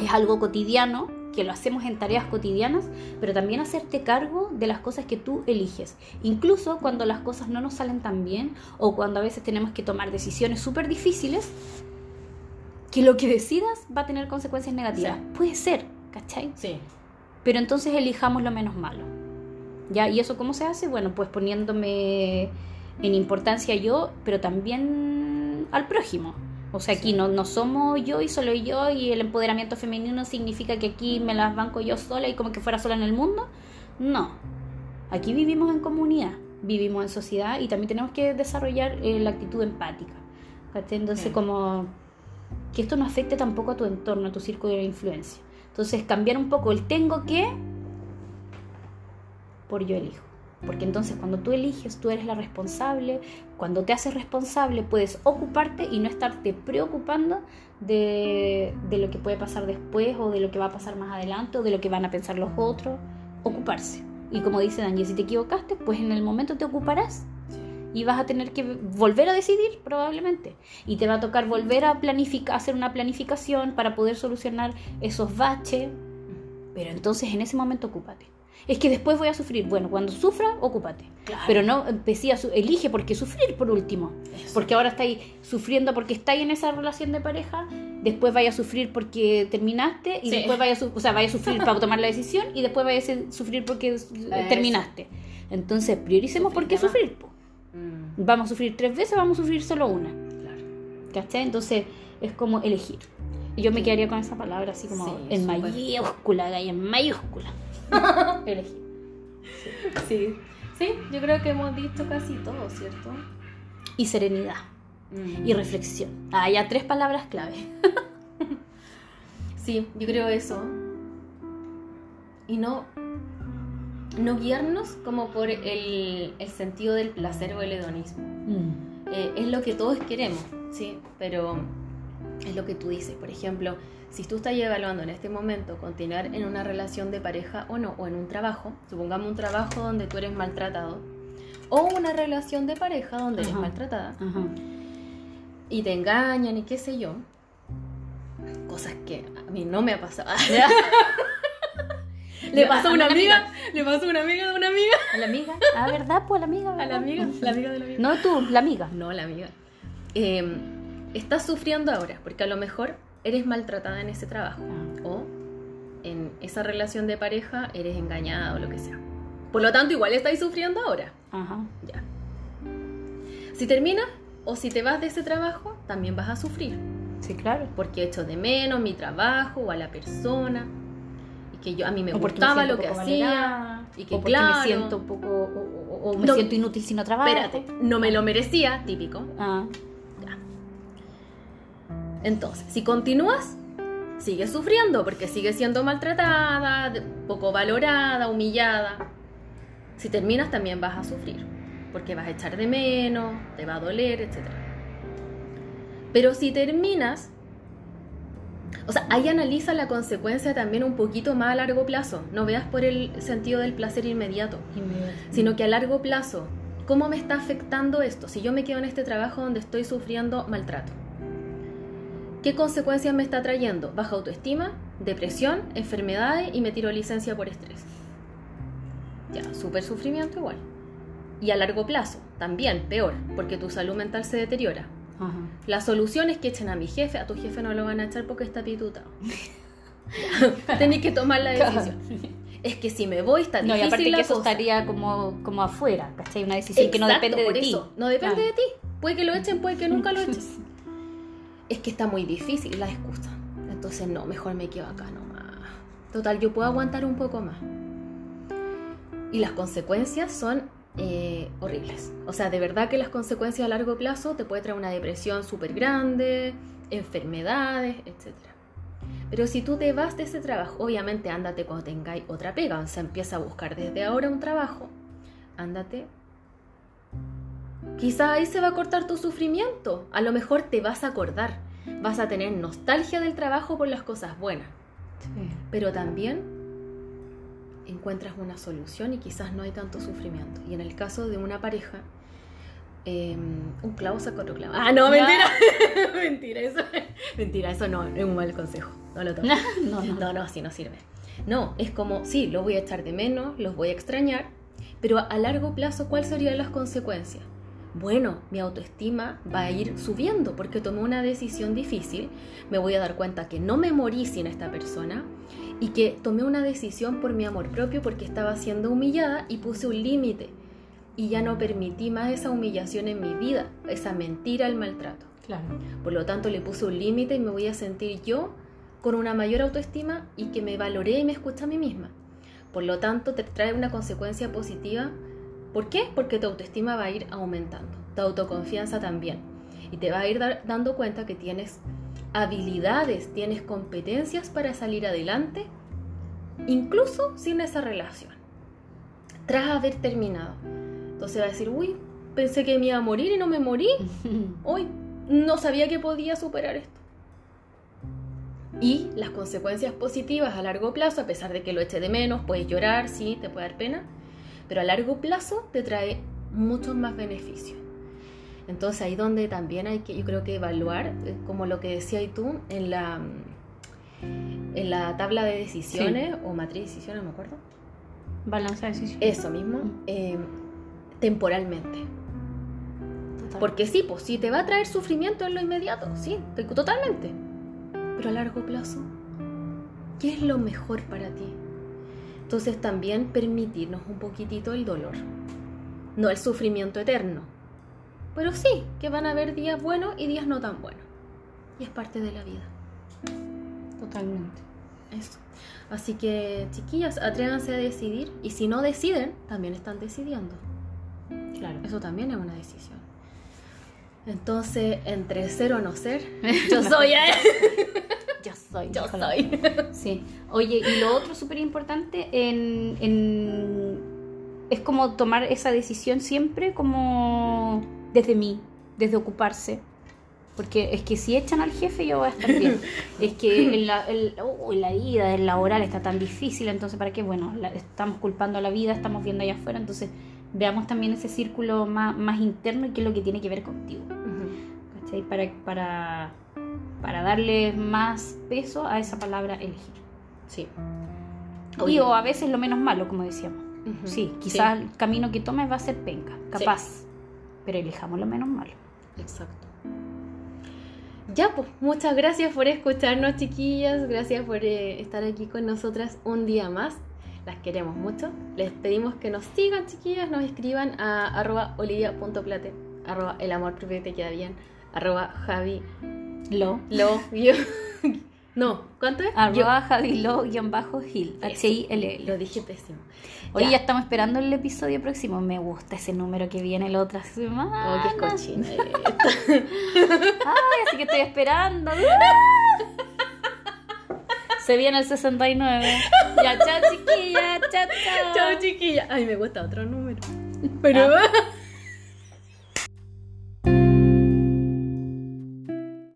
es algo cotidiano, que lo hacemos en tareas cotidianas, pero también hacerte cargo de las cosas que tú eliges. Incluso cuando las cosas no nos salen tan bien o cuando a veces tenemos que tomar decisiones súper difíciles, que lo que decidas va a tener consecuencias negativas. Sí. Puede ser, ¿cachai? Sí. Pero entonces elijamos lo menos malo. ¿Ya? ¿Y eso cómo se hace? Bueno, pues poniéndome en importancia yo, pero también al prójimo. O sea, aquí no, no somos yo y solo yo y el empoderamiento femenino significa que aquí me las banco yo sola y como que fuera sola en el mundo. No. Aquí vivimos en comunidad, vivimos en sociedad y también tenemos que desarrollar eh, la actitud empática. Entonces, Sí. como que esto no afecte tampoco a tu entorno, a tu círculo de influencia. Entonces, cambiar un poco el tengo que por yo elijo. Porque entonces cuando tú eliges, tú eres la responsable. Cuando te haces responsable, puedes ocuparte y no estarte preocupando de, de lo que puede pasar después o de lo que va a pasar más adelante o de lo que van a pensar los otros. Ocuparse. Y como dice Daniel, si te equivocaste, pues en el momento te ocuparás y vas a tener que volver a decidir probablemente y te va a tocar volver a planificar hacer una planificación para poder solucionar esos baches pero entonces en ese momento ocúpate es que después voy a sufrir bueno cuando sufra ocúpate Claro. pero no empecé a su- elige por qué sufrir por último Eso. porque ahora estáis sufriendo porque estáis en esa relación de pareja después vaya a sufrir porque terminaste y Sí. después vaya a, su- o sea, vaya a sufrir para tomar la decisión y después vaya a sufrir porque terminaste entonces prioricemos por qué Sufrir po. Mm, vamos a sufrir tres veces vamos a sufrir solo una claro. ¿cachai? entonces es como elegir yo me quedaría con esa palabra así como Sí, en súper. mayúscula en mayúscula [LAUGHS] elegir Sí. Sí, yo creo que hemos dicho casi todo, ¿cierto? y serenidad Mm. y reflexión ah ya tres palabras clave Sí, yo creo eso. Y no, no guiarnos como por el, el sentido del placer o el hedonismo. Eh, es lo que todos queremos, sí, pero es lo que tú dices. Por ejemplo, si tú estás evaluando en este momento continuar en una relación de pareja o no, o en un trabajo, supongamos un trabajo donde tú eres maltratado, o una relación de pareja donde eres Ajá. maltratada, Ajá. y te engañan y qué sé yo, cosas que a mí no me ha pasado. [LAUGHS] le pasó a una amiga, le pasó a una amiga de una amiga. a la amiga ah verdad pues a la amiga A la ¿verdad? amiga, la amiga de la amiga. no tú la amiga No, la amiga. Eh, estás sufriendo ahora, porque a lo mejor eres maltratada en ese trabajo. Ah. O en esa relación de pareja eres engañada o lo que sea. Por lo tanto, igual estáis sufriendo ahora. ajá Ya. Si terminas, o si te vas de ese trabajo, también vas a sufrir. Sí, claro. Porque echo de menos mi trabajo o a la persona. Y que yo a mí me O porque me gustaba lo que hacía. Y que o porque claro. me siento un poco. O, o- o me No. siento inútil si no trabajo. Espérate, no me lo merecía, típico. Ah. Entonces, si continúas, sigues sufriendo porque sigues siendo maltratada, poco valorada, humillada. Si terminas, también vas a sufrir porque vas a echar de menos, te va a doler, etc. Pero si terminas, o sea, ahí analiza la consecuencia también un poquito más a largo plazo. No veas por el sentido del placer inmediato sino que a largo plazo, ¿cómo me está afectando esto? Si yo me quedo en este trabajo donde estoy sufriendo maltrato, ¿qué consecuencias me está trayendo? Baja autoestima, depresión, enfermedades y me tiro licencia por estrés. Ya, súper sufrimiento igual. Y a largo plazo, también peor, porque tu salud mental se deteriora. Ajá. La solución es que echen a mi jefe, a tu jefe no lo van a echar porque está pitutado. [LAUGHS] Tenéis que tomar la decisión. Es que si me voy está No, difícil y aparte la que eso cosa. estaría como, como afuera, ¿cachai? Una decisión que no Exacto, depende de ti. eso. No depende Claro. de ti. Puede que lo echen, puede que nunca lo eches. [LAUGHS] es que está muy difícil la excusa. Entonces, no, mejor me quedo acá nomás. Total, yo puedo aguantar un poco más. Y las consecuencias son eh, horribles. O sea, de verdad que las consecuencias a largo plazo te puede traer una depresión súper grande, enfermedades, etc. Pero si tú te vas de ese trabajo, obviamente ándate cuando tengáis otra pega. O sea, empieza a buscar desde ahora un trabajo. Ándate Quizá ahí se va a cortar tu sufrimiento. A lo mejor te vas a acordar. Vas a tener nostalgia del trabajo por las cosas buenas. Sí. Pero también encuentras una solución y quizás no hay tanto sufrimiento. Y en el caso de una pareja, eh, un clavo saca otro clavo. Ah, no, mentira. [LAUGHS] mentira, eso, mentira, eso no, es un mal consejo. No lo [LAUGHS] tomes. No, no. No, no, así no sirve. No, es como, sí, los voy a echar de menos, los voy a extrañar, pero a largo plazo, ¿cuáles serían las consecuencias? Bueno, mi autoestima va a ir subiendo porque tomé una decisión difícil, me voy a dar cuenta que no me morí sin esta persona y que tomé una decisión por mi amor propio porque estaba siendo humillada y puse un límite y ya no permití más esa humillación en mi vida, esa mentira, el maltrato. Claro. Por lo tanto, le puse un límite y me voy a sentir yo con una mayor autoestima y que me valoré y me escucha a mí misma. Por lo tanto, te trae una consecuencia positiva. ¿Por qué? Porque tu autoestima va a ir aumentando, tu autoconfianza también. Y te va a ir dar- dando cuenta que tienes habilidades, tienes competencias para salir adelante, incluso sin esa relación, tras haber terminado. Entonces va a decir, uy, pensé que me iba a morir y no me morí. [LAUGHS] Hoy no sabía que podía superar esto. Y las consecuencias positivas a largo plazo, a pesar de que lo eche de menos, puedes llorar, sí, te puede dar pena, pero a largo plazo te trae muchos más beneficios. Entonces ahí donde también hay que, yo creo que evaluar, eh, como lo que decías tú, en la, mm, en la tabla de decisiones o matriz de decisiones, no me acuerdo. Balanza de decisión. Eso mismo, eh, temporalmente. Total. Porque sí, pues sí, te va a traer sufrimiento en lo inmediato, sí, te- totalmente. Pero a largo plazo, ¿qué es lo mejor para ti? Entonces también permitirnos un poquitito el dolor, no el sufrimiento eterno. Pero sí, que van a haber días buenos y días no tan buenos. Y es parte de la vida. Totalmente. Eso. Así que, chiquillas, atrévanse a decidir. Y si no deciden, también están decidiendo. Claro. Eso también es una decisión. Entonces, entre ser o no ser, [LAUGHS] yo soy, ¿eh? Yo soy. yo soy. Sí. Oye, y lo otro súper importante en, en- es como tomar esa decisión siempre como desde mí, desde ocuparse. Porque es que si echan al jefe yo voy a estar bien. [LAUGHS] es que en la, el- oh, la vida, el laboral está tan difícil, entonces ¿para qué? Bueno, la- estamos culpando a la vida, estamos viendo allá afuera, entonces veamos también ese círculo más, más interno y qué es lo que tiene que ver contigo. ¿cachai? Para, para, para darle más peso a esa palabra elegir. Sí. Y o a veces lo menos malo, como decíamos. Sí, quizás el camino que tomes va a ser penca, capaz. Pero elijamos lo menos malo. Exacto. Ya, pues, muchas gracias por escucharnos, chiquillas. Gracias por eh, estar aquí con nosotras un día más. Las queremos mucho. Les pedimos que nos sigan, chiquillas, nos escriban a arroba olivia.plate arroba el amor propio te queda bien, arroba Javi Lo. Lo, guión- [LAUGHS] no, ¿cuánto es? Arroba javilo-hill. Eso. H-I-L-L. Lo dije pésimo. Oye, Ya. ya estamos esperando el episodio próximo. Me gusta ese número que viene la otra semana. Oh, qué cochina. [LAUGHS] Ay, así que estoy esperando. [LAUGHS] Se viene el 69. Ya, chao, chiquilla. Chao, chao. Chao, chiquilla. Ay, me gusta otro número. Pero.